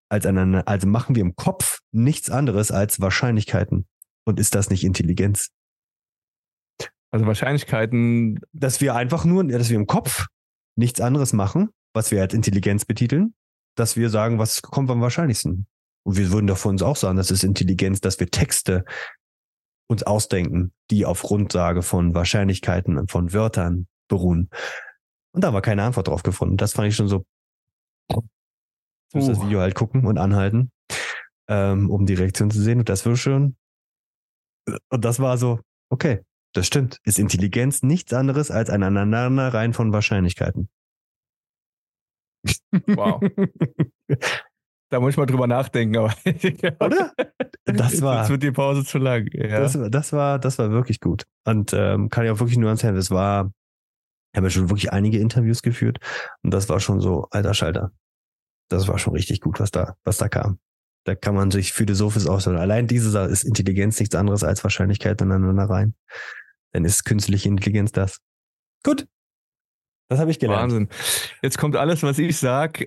Als eine, also machen wir im Kopf nichts anderes als Wahrscheinlichkeiten. Und ist das nicht Intelligenz? Also Wahrscheinlichkeiten. Dass wir einfach nur, dass wir im Kopf nichts anderes machen, was wir als Intelligenz betiteln, dass wir sagen, was kommt am wahrscheinlichsten. Und wir würden doch von uns auch sagen, das ist Intelligenz, dass wir Texte uns ausdenken, die auf Grundlage von Wahrscheinlichkeiten und von Wörtern beruhen. Und da war keine Antwort drauf gefunden. Das fand ich schon so. Ich muss uh. das Video halt gucken und anhalten, ähm, um die Reaktion zu sehen. Und das war schon und das war so, okay, das stimmt. Ist Intelligenz nichts anderes als ein Aneinanderreihen von Wahrscheinlichkeiten. Wow. *laughs* da muss ich mal drüber nachdenken, aber. *laughs* Oder? Das war. Jetzt wird die Pause zu lang. Ja. Das, das, war, das war wirklich gut. Und ähm, kann ich auch wirklich nur ans Herzen. Das war, ich habe ja schon wirklich einige Interviews geführt und das war schon so, alter Schalter. Das war schon richtig gut, was da, was da kam. Da kann man sich philosophisch ausdrücken. Allein diese ist Intelligenz nichts anderes als Wahrscheinlichkeit ineinander rein. Dann ist künstliche Intelligenz das. Gut. Das habe ich gelernt. Wahnsinn. Jetzt kommt alles, was ich sag, *laughs*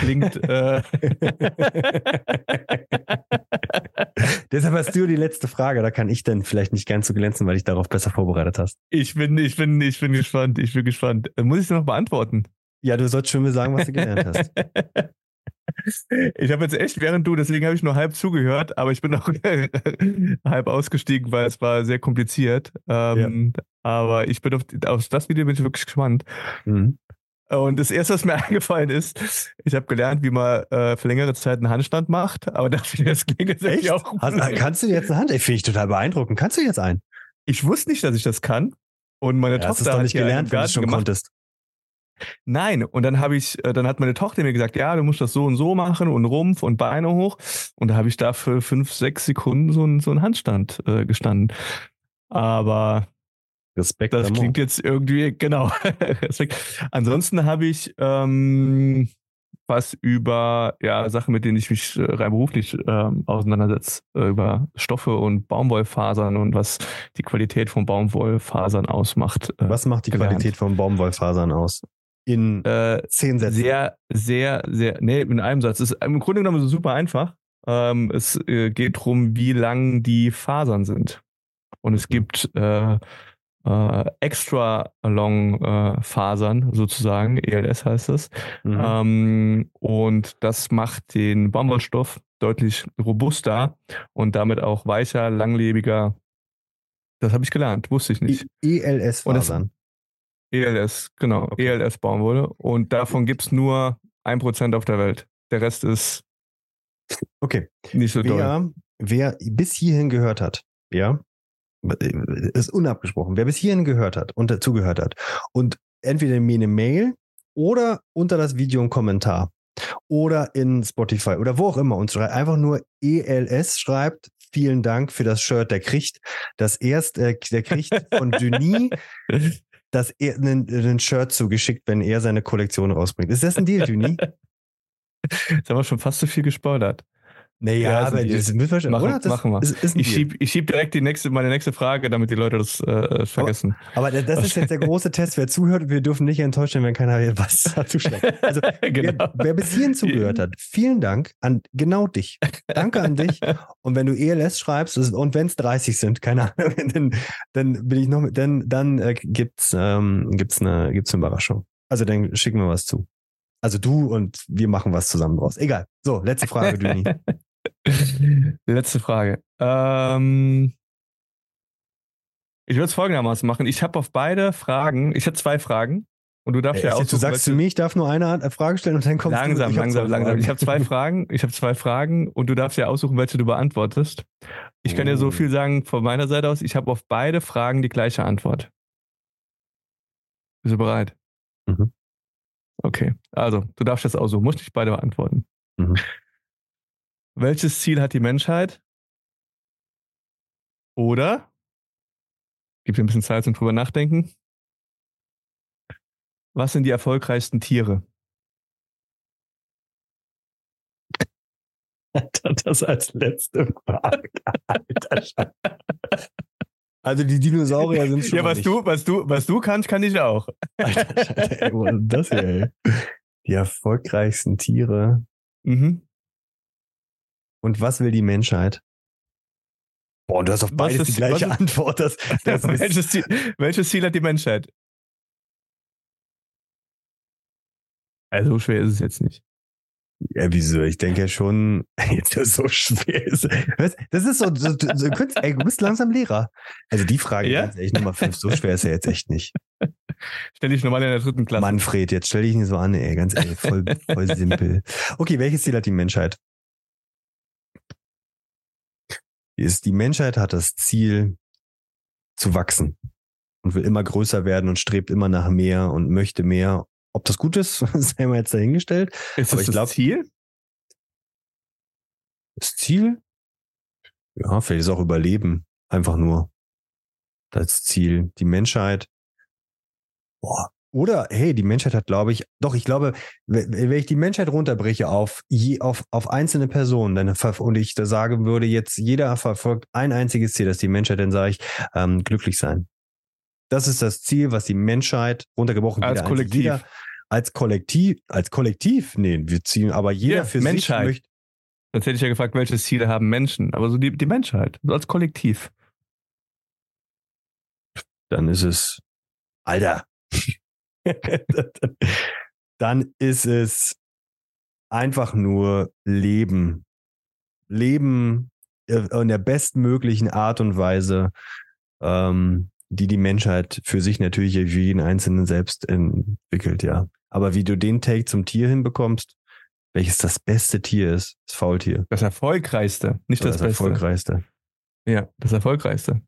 klingt. Äh *laughs* Deshalb hast du die letzte Frage. Da kann ich dann vielleicht nicht ganz so glänzen, weil ich darauf besser vorbereitet hast. Ich bin, ich bin, ich bin gespannt. Ich bin gespannt. Muss ich es noch beantworten? Ja, du sollst schon mal sagen, was du gelernt hast. *laughs* Ich habe jetzt echt, während du, deswegen habe ich nur halb zugehört, aber ich bin auch *laughs* halb ausgestiegen, weil es war sehr kompliziert. Ähm, ja. Aber ich bin auf, auf, das Video bin ich wirklich gespannt. Mhm. Und das erste, was mir *laughs* eingefallen ist, ich habe gelernt, wie man äh, für längere Zeit einen Handstand macht, aber dafür das klingt echt auch. Hast, kannst du jetzt eine Hand? Ich finde ich total beeindruckend. Kannst du jetzt einen? Ich wusste nicht, dass ich das kann. Und meine ja, Tochter hat nicht gelernt, wenn du schon gemacht. konntest. Nein, und dann habe ich, äh, dann hat meine Tochter mir gesagt, ja, du musst das so und so machen und Rumpf und Beine hoch. Und da habe ich da für fünf, sechs Sekunden so, ein, so einen Handstand äh, gestanden. Aber Respekt. Das klingt jetzt irgendwie, *laughs* genau. Respekt. Ansonsten habe ich ähm, was über ja, Sachen, mit denen ich mich äh, rein beruflich ähm, auseinandersetze, äh, über Stoffe und Baumwollfasern und was die Qualität von Baumwollfasern ausmacht. Äh, was macht die gelernt. Qualität von Baumwollfasern aus? In äh, zehn Sätzen. Sehr, sehr, sehr, nee, in einem Satz. Es ist im Grunde genommen super einfach. Ähm, es äh, geht darum, wie lang die Fasern sind. Und es mhm. gibt äh, äh, extra long äh, Fasern sozusagen, ELS heißt es. Mhm. Ähm, und das macht den Baumwollstoff deutlich robuster und damit auch weicher, langlebiger. Das habe ich gelernt, wusste ich nicht. ELS-Fasern. ELS, genau, okay. ELS Baumwolle. Und davon gibt es nur ein Prozent auf der Welt. Der Rest ist okay. nicht so wer, Wer bis hierhin gehört hat, ja, ist unabgesprochen. Wer bis hierhin gehört hat und dazugehört hat und entweder mir eine Mail oder unter das Video einen Kommentar oder in Spotify oder wo auch immer uns schreibt, einfach nur ELS schreibt, vielen Dank für das Shirt, der kriegt das erst, äh, der kriegt von *laughs* Denis das er, einen Shirt zugeschickt, wenn er seine Kollektion rausbringt. Ist das ein Deal, Denis? *laughs* Jetzt haben wir schon fast zu viel gespoilert. Naja, ja, aber das müssen wir machen, das machen wir. Ist, ist ich schiebe schieb direkt die nächste, meine nächste Frage, damit die Leute das äh, vergessen. Aber, aber, das ist jetzt der große Test. Wer zuhört, wir dürfen nicht enttäuscht werden, wenn keiner was *laughs* dazu schlägt. Also, *laughs* genau. wer, wer, bis hierhin zugehört hat, vielen Dank an genau dich. Danke an dich. Und wenn du ELS schreibst und wenn es 30 sind, keine Ahnung, *laughs* dann, dann bin ich noch mit, dann, dann äh, gibt's, ähm, gibt's eine, gibt's eine Überraschung. Also dann schicken wir was zu. Also du und wir machen was zusammen draus. Egal. So, letzte Frage, Düni. *laughs* Letzte Frage. Ähm, ich würde es folgendermaßen machen. Ich habe auf beide Fragen, ich habe zwei Fragen und du darfst ja, ja auch. Du sagst zu mir, ich darf nur eine Frage stellen und dann kommst langsam, du. Langsam, langsam, langsam. Ich habe zwei Fragen. Ich habe zwei Fragen und du darfst ja aussuchen, welche du beantwortest. Ich oh. kann dir so oh. viel sagen von meiner Seite aus. Ich habe auf beide Fragen die gleiche Antwort. Bist du bereit? Mhm. Okay, also du darfst jetzt aussuchen, musst nicht beide beantworten. Mhm. Welches Ziel hat die Menschheit? Oder, gib dir ein bisschen Zeit zum drüber nachdenken. Was sind die erfolgreichsten Tiere? *laughs* Das als letzte Frage. Alter, also die Dinosaurier sind schon. Ja, was du, was du, was du kannst, kann ich auch. Alter, ey, was ist das hier, ey? Die erfolgreichsten Tiere. Mhm. Und was will die Menschheit? Boah, und du hast auf beides die gleiche ist, Antwort. Das, das *laughs* welches, Ziel, welches Ziel hat die Menschheit? Also so schwer ist es jetzt nicht. Ja, wieso? Ich denke ja schon, *laughs* jetzt ist so schwer ist. Das ist so, so, so ey, du bist langsam Lehrer. Also die Frage ja? ist echt Nummer fünf. So schwer ist er jetzt echt nicht. *laughs* Stell dich normal in der dritten Klasse. Manfred, jetzt stell dich nicht so an, ey, ganz ehrlich, voll, voll simpel. Okay, welches Ziel hat die Menschheit? Ist, die Menschheit hat das Ziel zu wachsen und will immer größer werden und strebt immer nach mehr und möchte mehr. Ob das gut ist, *laughs* sei mal jetzt dahingestellt. Ist das glaub, das Ziel? Das Ziel? Ja, vielleicht ist auch Überleben. Einfach nur das Ziel. Die Menschheit. Boah, oder, hey, die Menschheit hat, glaube ich, doch, ich glaube, wenn ich die Menschheit runterbreche auf, je, auf, auf einzelne Personen, dann und ich da sagen würde, jetzt jeder verfolgt ein einziges Ziel, dass die Menschheit, dann sage ich, ähm, glücklich sein. Das ist das Ziel, was die Menschheit runtergebrochen als Kollektiv. Jeder, als Kollektiv, als Kollektiv, nee, wir ziehen, aber jeder ja, für Menschheit. sich möchte. Sonst hätte ich ja gefragt, welches Ziel haben Menschen, aber so die, die Menschheit, so als Kollektiv. Dann ist es, Alter, *laughs* dann ist es einfach nur Leben. Leben äh, in der bestmöglichen Art und Weise, ähm, die die Menschheit für sich natürlich für jeden Einzelnen selbst entwickelt, ja. Aber wie du den Take zum Tier hinbekommst, welches das beste Tier ist, das Faultier. Das erfolgreichste, nicht das, das Beste. erfolgreichste. Ja, das erfolgreichste.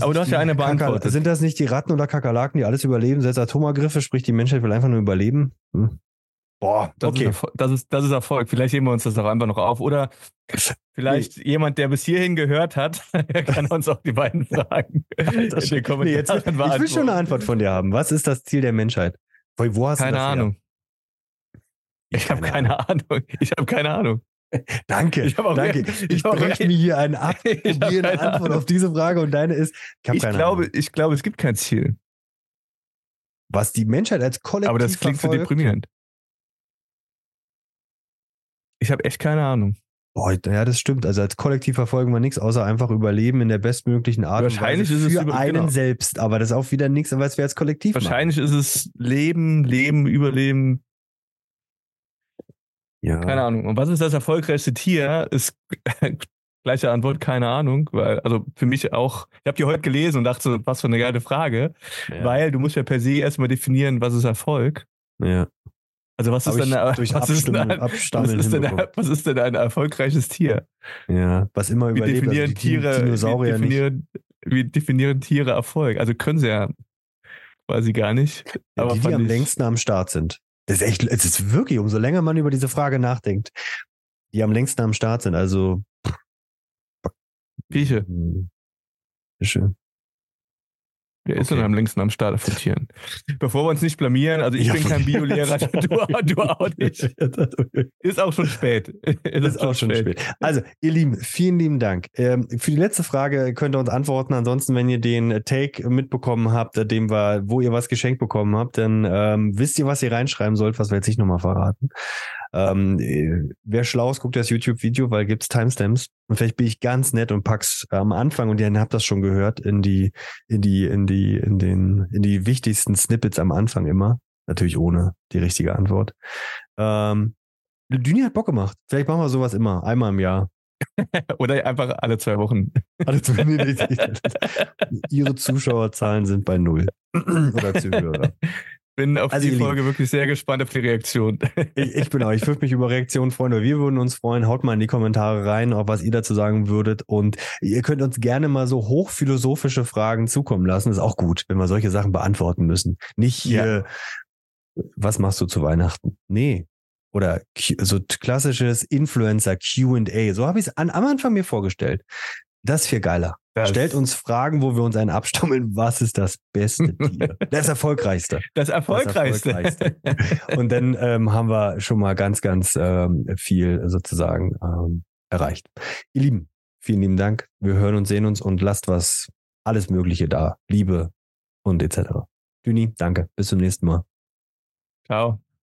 Aber du hast ja eine beantwortet. Kaka sind das nicht die Ratten oder Kakerlaken, die alles überleben? Selbst Atomagriffe, sprich die Menschheit will einfach nur überleben? Hm. Boah, das, okay. ist das, ist, das ist Erfolg. Vielleicht heben wir uns das auch einfach noch auf. Oder vielleicht nee. jemand, der bis hierhin gehört hat, *laughs* kann uns auch die beiden Fragen in den nee, jetzt, Ich will schon eine Antwort von dir haben. Was ist das Ziel der Menschheit? Wo hast keine Ahnung. Ich habe keine Ahnung. Ich habe keine Ahnung. *laughs* danke, ich danke. Ich, ich breche mir hier einen *laughs* ab, probiere eine Antwort auf diese Frage und deine ist, ich, ich glaube, Ahnung. ich glaube, es gibt kein Ziel. Was die Menschheit als Kollektiv Aber das klingt verfolgt. so deprimierend. Ich habe echt keine Ahnung. Boah, ja, das stimmt. Also als Kollektiv verfolgen wir nichts, außer einfach überleben in der bestmöglichen Art Wahrscheinlich und Weise ist es für über- einen genau. selbst. Aber das ist auch wieder nichts, was wir als Kollektiv Wahrscheinlich ist es Leben, Leben, Überleben, machen. Ja. keine Ahnung. Und was ist das erfolgreichste Tier? Ist *laughs* gleiche Antwort, keine Ahnung, weil, also für mich auch, ich habe die heute gelesen und dachte so, was für eine geile Frage, Ja. weil du musst ja per se erstmal definieren, was ist Erfolg. ja. Also was ist denn, was, ist ein, was, ist denn, was ist denn ein erfolgreiches Tier? Ja, was immer Wie überlebt. definieren also die Tiere, wie Dinosaurier nicht. definieren, wie definieren Tiere Erfolg? Also können sie ja quasi gar nicht. Ja, aber die, die am ich- längsten am Start sind. Das ist echt, es ist wirklich, umso länger man über diese Frage nachdenkt, die am längsten am Start sind. Also, Grieche. hm, schön. Wer ist Okay. denn am längsten am Start von Tieren? *laughs* Bevor wir uns nicht blamieren, also ich Ja. bin kein Biolehrer, *laughs* du, du auch *laughs* nicht. Ist auch schon spät. Das ist auch schon spät. Also, ihr Lieben, vielen lieben Dank. Ähm, für die letzte Frage könnt ihr uns antworten. Ansonsten, wenn ihr den Take mitbekommen habt, dem war, wo ihr was geschenkt bekommen habt, dann ähm, wisst ihr, was ihr reinschreiben sollt, was wir jetzt nicht nochmal verraten. Ähm, äh, wer schlau ist, guckt das YouTube-Video, weil gibt's Timestamps. Und vielleicht bin ich ganz nett und pack's am Anfang und ihr habt das schon gehört in die, in die, in die, in den, in die wichtigsten Snippets am Anfang immer. Natürlich ohne die richtige Antwort. Ähm, Düni hat Bock gemacht. Vielleicht machen wir sowas immer, einmal im Jahr. *laughs* Oder einfach alle zwei Wochen. Alle nee, nee. *laughs* Ihre Zuschauerzahlen sind bei null. *clears throat* Oder Zuhörer. Bin auf Also, die Lieben. Folge wirklich sehr gespannt auf die Reaktion. *laughs* Ich, ich bin auch, ich würde mich über Reaktionen freuen, oder wir würden uns freuen. Haut mal in die Kommentare rein, auch was ihr dazu sagen würdet. Und ihr könnt uns gerne mal so hochphilosophische Fragen zukommen lassen. Ist auch gut, wenn wir solche Sachen beantworten müssen. Nicht hier, was machst du zu Weihnachten? Nee. Oder Q- so klassisches Influencer Q&A. So habe ich es am Anfang mir vorgestellt. Das ist viel geiler. Das, Stellt uns Fragen, wo wir uns einen abstammeln. Was ist das beste Tier? *laughs* Das erfolgreichste. das Erfolgreichste. Erfolgreichste. Und dann ähm, haben wir schon mal ganz, ganz ähm, viel sozusagen ähm, erreicht. Ihr Lieben, vielen lieben Dank. Wir hören und sehen uns und lasst was, alles Mögliche da. Liebe und etc. Düni, danke. Bis zum nächsten Mal. Ciao.